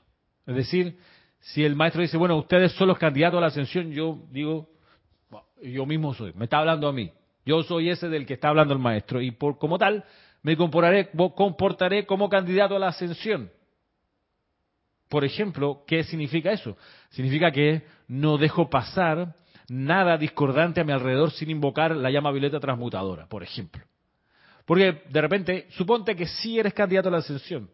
Es decir, si el maestro dice, bueno, ustedes son los candidatos a la ascensión, yo digo, yo mismo soy, me está hablando a mí. Yo soy ese del que está hablando el maestro y por como tal me comportaré, comportaré como candidato a la ascensión. Por ejemplo, ¿qué significa eso? Significa que no dejo pasar nada discordante a mi alrededor sin invocar la llama violeta transmutadora, por ejemplo. Porque de repente, suponte que sí eres candidato a la ascensión.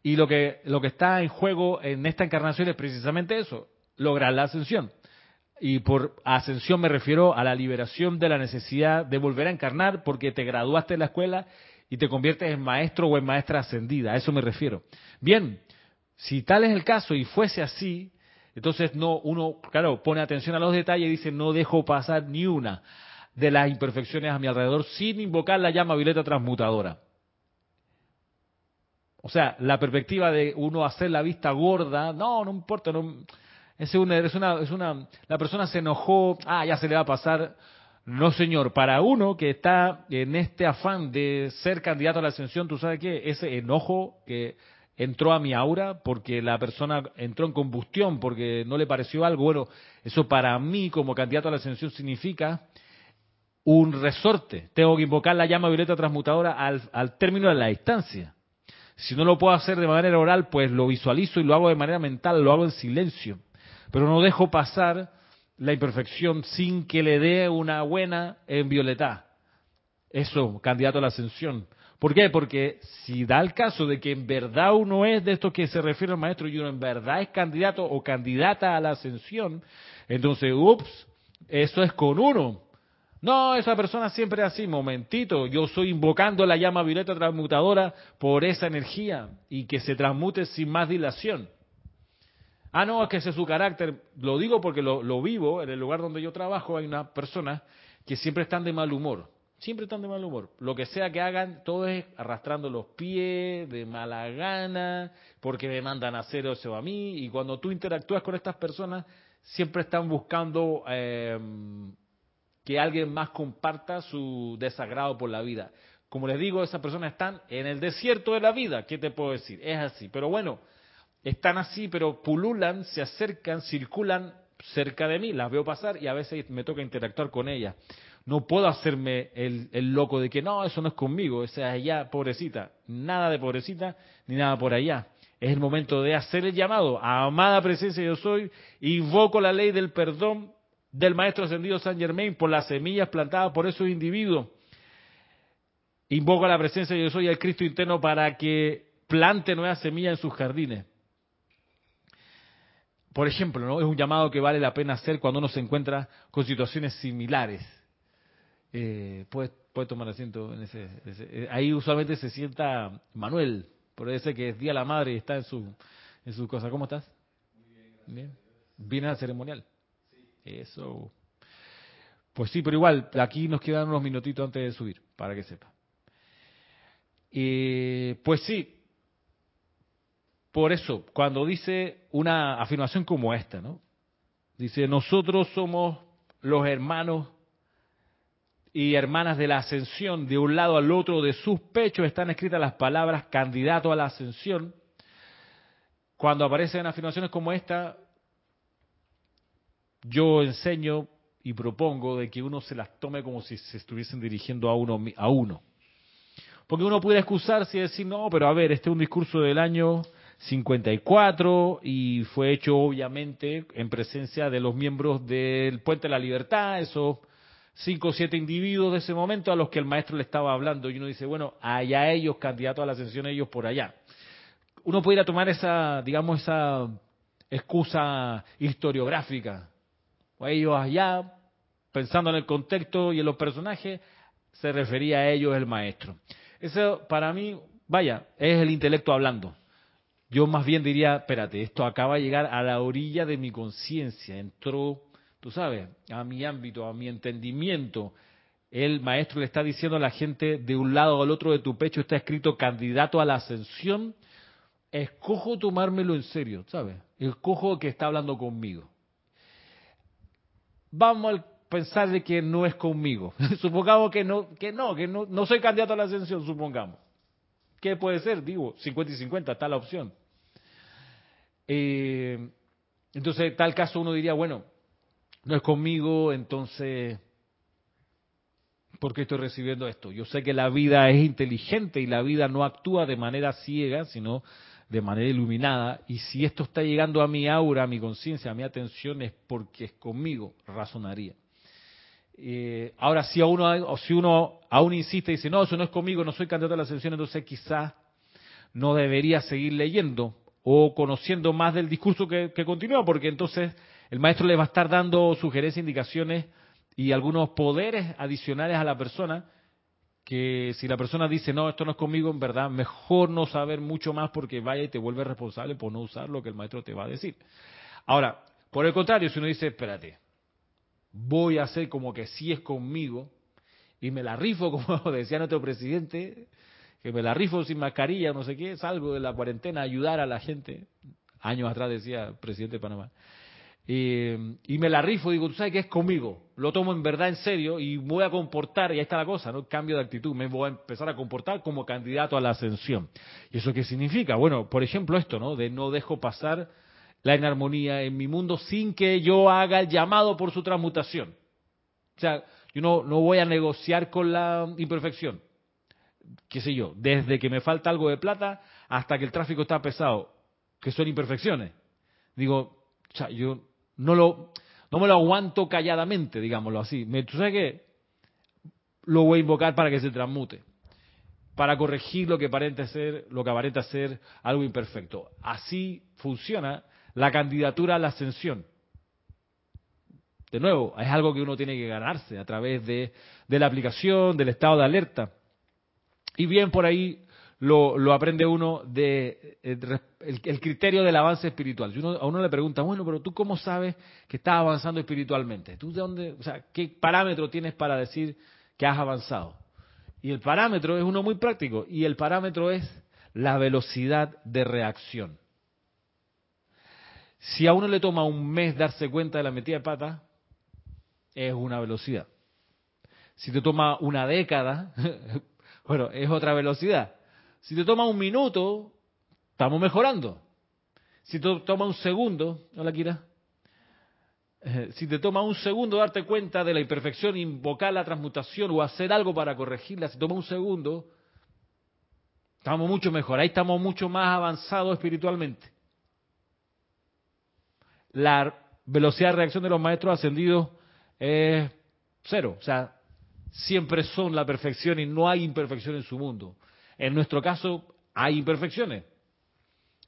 Y lo que, lo que está en juego en esta encarnación es precisamente eso, lograr la ascensión. Y por ascensión me refiero a la liberación de la necesidad de volver a encarnar porque te graduaste en la escuela y te conviertes en maestro o en maestra ascendida. A eso me refiero. Bien, si tal es el caso y fuese así, entonces no uno, claro, pone atención a los detalles y dice no dejo pasar ni una de las imperfecciones a mi alrededor sin invocar la llama violeta transmutadora. O sea, la perspectiva de uno hacer la vista gorda, no, no importa, no, es una, es una, es una, la persona se enojó, ah, ya se le va a pasar. No, señor, para uno que está en este afán de ser candidato a la ascensión, tú sabes qué, ese enojo que entró a mi aura porque la persona entró en combustión, porque no le pareció algo, bueno, eso para mí como candidato a la ascensión significa un resorte. Tengo que invocar la llama violeta transmutadora al, término de la distancia. Si no lo puedo hacer de manera oral, pues lo visualizo y lo hago de manera mental, lo hago en silencio. Pero no dejo pasar la imperfección sin que le dé una buena en violeta. Eso, candidato a la ascensión. ¿Por qué? Porque si da el caso de que en verdad uno es de esto que se refiere al maestro y uno en verdad es candidato o candidata a la ascensión, entonces, ups, eso es con uno. No, esa persona siempre es así, momentito, yo estoy invocando la llama violeta transmutadora por esa energía y que se transmute sin más dilación. Ah, no, es que ese es su carácter. Lo digo porque lo, vivo. En el lugar donde yo trabajo hay una persona que siempre están de mal humor. Siempre están de mal humor. Lo que sea que hagan, todo es arrastrando los pies, de mala gana, porque me mandan a hacer eso a mí. Y cuando tú interactúas con estas personas, siempre están buscando eh, que alguien más comparta su desagrado por la vida. Como les digo, esas personas están en el desierto de la vida. ¿Qué te puedo decir? Es así. Pero bueno, están así, pero pululan, se acercan, circulan cerca de mí, las veo pasar y a veces me toca interactuar con ellas. No puedo hacerme el, loco de que no, eso no es conmigo, esa es allá, pobrecita. Nada de pobrecita, ni nada por allá. Es el momento de hacer el llamado. Amada presencia yo soy, invoco la ley del perdón del Maestro Ascendido San Germain por las semillas plantadas por esos individuos. Invoco la presencia yo soy al Cristo interno para que plante nuevas semillas en sus jardines. Por ejemplo, ¿no? es un llamado que vale la pena hacer cuando uno se encuentra con situaciones similares. Eh, puede, tomar asiento en ese, eh, Ahí usualmente se sienta Manuel, por ese que es Día de la Madre y está en su, en su cosa. ¿Cómo estás? Muy bien, Bien. ¿Viene al ceremonial? Sí. Eso. Pues sí, pero igual, aquí nos quedan unos minutitos antes de subir, para que sepa. Eh, pues sí, por eso, cuando dice una afirmación como esta, ¿no? Dice, nosotros somos los hermanos y hermanas de la ascensión, de un lado al otro de sus pechos están escritas las palabras candidato a la ascensión. Cuando aparecen afirmaciones como esta, yo enseño y propongo de que uno se las tome como si se estuviesen dirigiendo a uno. A uno. Porque uno puede excusarse y decir, no, pero a ver, este es un discurso del año 54 y fue hecho obviamente en presencia de los miembros del Puente de la Libertad, esos cinco o siete individuos de ese momento a los que el maestro le estaba hablando y uno dice, bueno, allá ellos, candidatos a la ascensión, ellos por allá. Uno pudiera tomar esa, digamos, esa excusa historiográfica, o ellos allá, pensando en el contexto y en los personajes, se refería a ellos el maestro. Eso para mí, vaya, es el intelecto hablando. Yo más bien diría, espérate, esto acaba de llegar a la orilla de mi conciencia, entró, tú sabes, a mi ámbito, a mi entendimiento. El maestro le está diciendo a la gente, de un lado al otro de tu pecho está escrito candidato a la ascensión. Escojo tomármelo en serio, ¿sabes? Escojo que está hablando conmigo. Vamos a pensar de que no es conmigo. supongamos que no, que no, que no, no soy candidato a la ascensión, supongamos. ¿Qué puede ser? Digo, 50 y 50, está la opción. Eh, entonces, en tal caso uno diría, bueno, no es conmigo, entonces, ¿por qué estoy recibiendo esto? Yo sé que la vida es inteligente y la vida no actúa de manera ciega, sino de manera iluminada. Y si esto está llegando a mi aura, a mi conciencia, a mi atención, es porque es conmigo, razonaría. Eh, ahora, si, a uno, o si uno aún insiste y dice, no, eso no es conmigo, no soy candidato a la ascensión, entonces quizás no debería seguir leyendo o conociendo más del discurso que continúa, porque entonces el maestro le va a estar dando sugerencias, indicaciones y algunos poderes adicionales a la persona que si la persona dice, no, esto no es conmigo, en verdad, mejor no saber mucho más porque vaya y te vuelve responsable por no usar lo que el maestro te va a decir. Ahora, por el contrario, si uno dice, espérate, voy a hacer como que sí es conmigo y me la rifo, como decía nuestro presidente, que me la rifo sin mascarilla, no sé qué, salgo de la cuarentena a ayudar a la gente. Años atrás decía el presidente de Panamá. Y me la rifo, digo, tú sabes que es conmigo, lo tomo en verdad en serio y voy a comportar, y ahí está la cosa, ¿no? Cambio de actitud, me voy a empezar a comportar como candidato a la ascensión. ¿Y eso qué significa? Bueno, por ejemplo esto, ¿no? De no dejo pasar la inarmonía en mi mundo sin que yo haga el llamado por su transmutación. O sea, yo no, no voy a negociar con la imperfección. ¿Qué sé yo? Desde que me falta algo de plata hasta que el tráfico está pesado, que son imperfecciones. Digo, o sea, yo no lo, no me lo aguanto calladamente, digámoslo así. Me, ¿Tú sabes qué? Lo voy a invocar para que se transmute, para corregir lo que aparenta ser, lo que aparenta ser algo imperfecto. Así funciona la candidatura a la ascensión. De nuevo, es algo que uno tiene que ganarse a través de, de la aplicación, del estado de alerta. Y bien por ahí lo, aprende uno de, eh, el, criterio del avance espiritual. Uno, a uno le pregunta, bueno, pero tú cómo sabes que estás avanzando espiritualmente? ¿Tú de dónde, o sea, qué parámetro tienes para decir que has avanzado? Y el parámetro es uno muy práctico, y el parámetro es la velocidad de reacción. Si a uno le toma un mes darse cuenta de la metida de pata, es una velocidad. Si te toma una década, bueno, es otra velocidad. Si te toma un minuto, estamos mejorando. Si te toma un segundo, hola Kira, eh, si te toma un segundo darte cuenta de la imperfección, invocar la transmutación o hacer algo para corregirla, si toma un segundo, estamos mucho mejor, ahí estamos mucho más avanzados espiritualmente. La velocidad de reacción de los maestros ascendidos es cero, o sea, siempre son la perfección y no hay imperfección en su mundo. En nuestro caso hay imperfecciones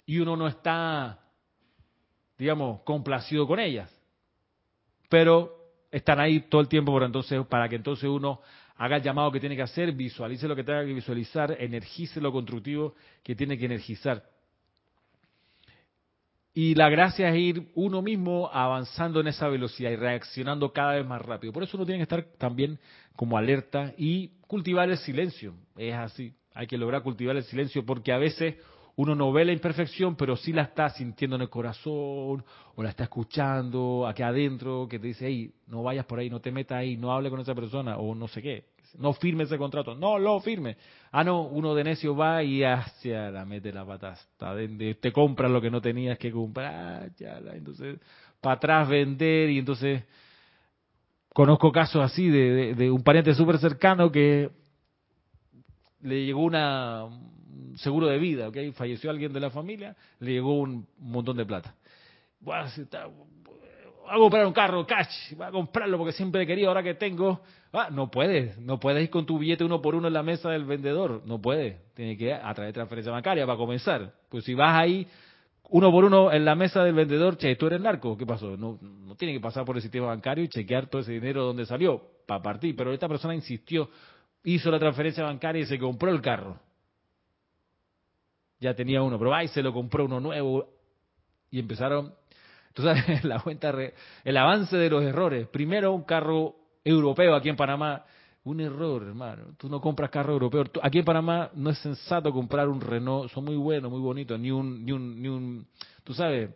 y uno no está, digamos, complacido con ellas. Pero están ahí todo el tiempo por entonces, para que entonces uno haga el llamado que tiene que hacer, visualice lo que tenga que visualizar, energice lo constructivo que tiene que energizar. Y la gracia es ir uno mismo avanzando en esa velocidad y reaccionando cada vez más rápido. Por eso uno tiene que estar también como alerta y cultivar el silencio. Es así hay que lograr cultivar el silencio porque a veces uno no ve la imperfección, pero sí la está sintiendo en el corazón, o la está escuchando aquí adentro, que te dice, hey, no vayas por ahí, no te metas ahí, no hable con esa persona, o no sé qué, no firme ese contrato, no lo firme. Ah, no, uno de necio va y hacia la mete la pata hasta te compras lo que no tenías que comprar, ya, entonces, para atrás vender, y entonces, conozco casos así de, de un pariente súper cercano que le llegó una, un seguro de vida, ¿ok? Falleció alguien de la familia, le llegó un montón de plata. Voy a, comprar un carro, cash, voy a comprarlo porque siempre he querido, ahora que tengo. Ah, no puedes, no puedes ir con tu billete uno por uno en la mesa del vendedor, no puedes. Tiene que ir a través de transferencia bancaria para comenzar. Pues si vas ahí uno por uno en la mesa del vendedor, che, tú eres narco, ¿qué pasó? No, no tiene que pasar por el sistema bancario y chequear todo ese dinero donde salió para partir. Pero esta persona insistió, hizo la transferencia bancaria y se compró el carro. Ya tenía uno, pero ahí se lo compró uno nuevo y empezaron, tú sabes, la cuenta, el avance de los errores. Primero un carro europeo aquí en Panamá, un error, hermano. Tú no compras carro europeo. Aquí en Panamá no es sensato comprar un Renault, son muy buenos, muy bonitos, ni un, ni un, ni un, tú sabes,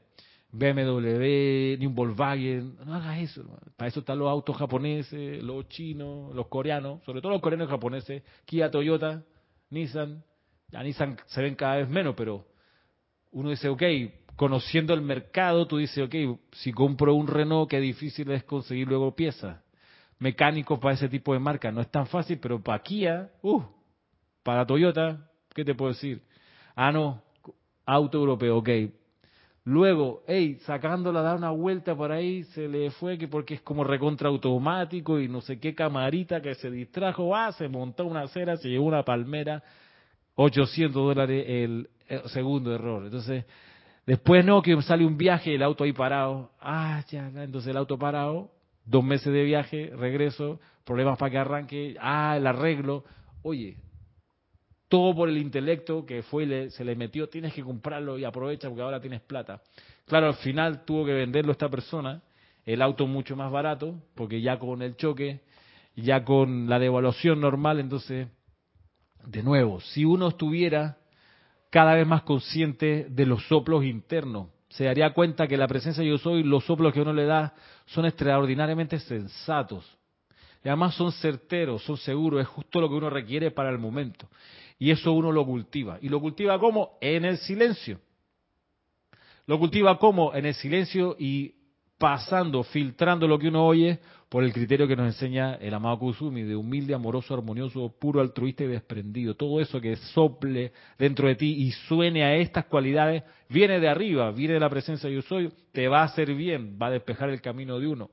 BMW, ni un Volkswagen. No hagas eso. Para eso están los autos japoneses, los chinos, los coreanos, sobre todo los coreanos y japoneses, Kia, Toyota, Nissan. Ya Nissan se ven cada vez menos, pero uno dice, ok, conociendo el mercado, tú dices, ok, si compro un Renault, qué difícil es conseguir luego piezas. Mecánicos para ese tipo de marca. No es tan fácil, pero para Kia, uh, para Toyota, ¿qué te puedo decir? Ah, no, auto europeo, ok, Luego, hey, sacándola a dar una vuelta por ahí, se le fue que porque es como recontra automático y no sé qué camarita que se distrajo, ah, se montó una acera, se llevó una palmera, 800 dólares el, segundo error. Entonces, después no, que sale un viaje, el auto ahí parado, ah, ya, entonces el auto parado, dos meses de viaje, regreso, problemas para que arranque, ah, el arreglo, oye, todo por el intelecto que fue se le metió, tienes que comprarlo y aprovecha porque ahora tienes plata. Claro, al final tuvo que venderlo esta persona, el auto mucho más barato, porque ya con el choque, ya con la devaluación normal, entonces, de nuevo, si uno estuviera cada vez más consciente de los soplos internos, se daría cuenta que la presencia de yo soy, los soplos que uno le da, son extraordinariamente sensatos. Y además son certeros, son seguros, es justo lo que uno requiere para el momento. Y eso uno lo cultiva. ¿Y lo cultiva cómo? En el silencio. Lo cultiva cómo? En el silencio y pasando, filtrando lo que uno oye por el criterio que nos enseña el amado Kusumi de humilde, amoroso, armonioso, puro, altruista y desprendido. Todo eso que sople dentro de ti y suene a estas cualidades viene de arriba, viene de la presencia de yo soy, te va a hacer bien, va a despejar el camino de uno.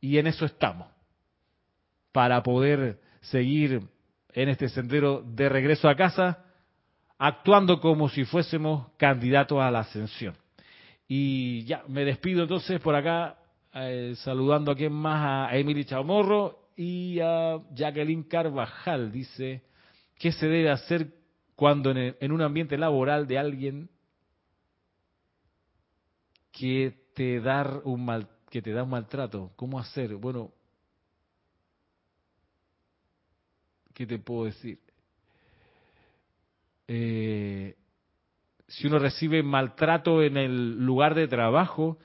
Y en eso estamos, para poder seguir en este sendero de regreso a casa, actuando como si fuésemos candidatos a la ascensión. Y ya, me despido entonces por acá, eh, saludando a quien más, a Emily Chamorro y a Jacqueline Carvajal. Dice, ¿qué se debe hacer cuando en, un ambiente laboral de alguien que te da un mal que te da un maltrato? ¿Cómo hacer? Bueno, ¿qué te puedo decir? Eh, si uno recibe maltrato en el lugar de trabajo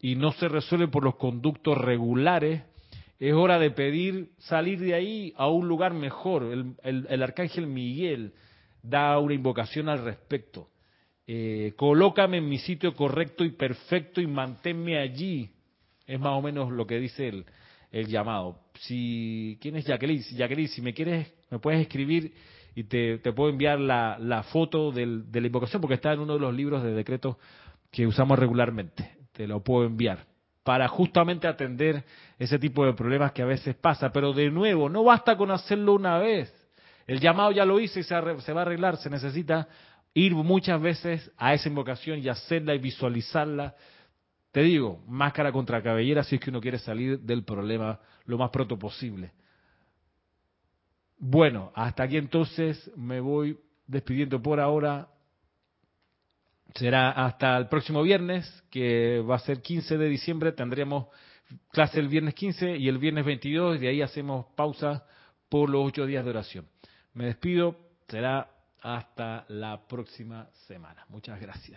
y no se resuelve por los conductos regulares, es hora de pedir salir de ahí a un lugar mejor. El, arcángel Miguel da una invocación al respecto. Eh, colócame en mi sitio correcto y perfecto y manténme allí. Es más o menos lo que dice el, el llamado. Si, ¿quién es Jacqueline? Jacqueline, si me quieres, me puedes escribir y te, puedo enviar la, la foto del, de la invocación porque está en uno de los libros de decretos que usamos regularmente. Te lo puedo enviar para justamente atender ese tipo de problemas que a veces pasa. Pero de nuevo, no basta con hacerlo una vez. El llamado ya lo hice y se, se va a arreglar. Se necesita ir muchas veces a esa invocación y hacerla y visualizarla te digo, máscara contra cabellera si es que uno quiere salir del problema lo más pronto posible. Bueno, hasta aquí entonces me voy despidiendo por ahora. Será hasta el próximo viernes, que va a ser 15 de diciembre. Tendremos clase el viernes 15 y el viernes 22. Y de ahí hacemos pausa por los ocho días de oración. Me despido. Será hasta la próxima semana. Muchas gracias.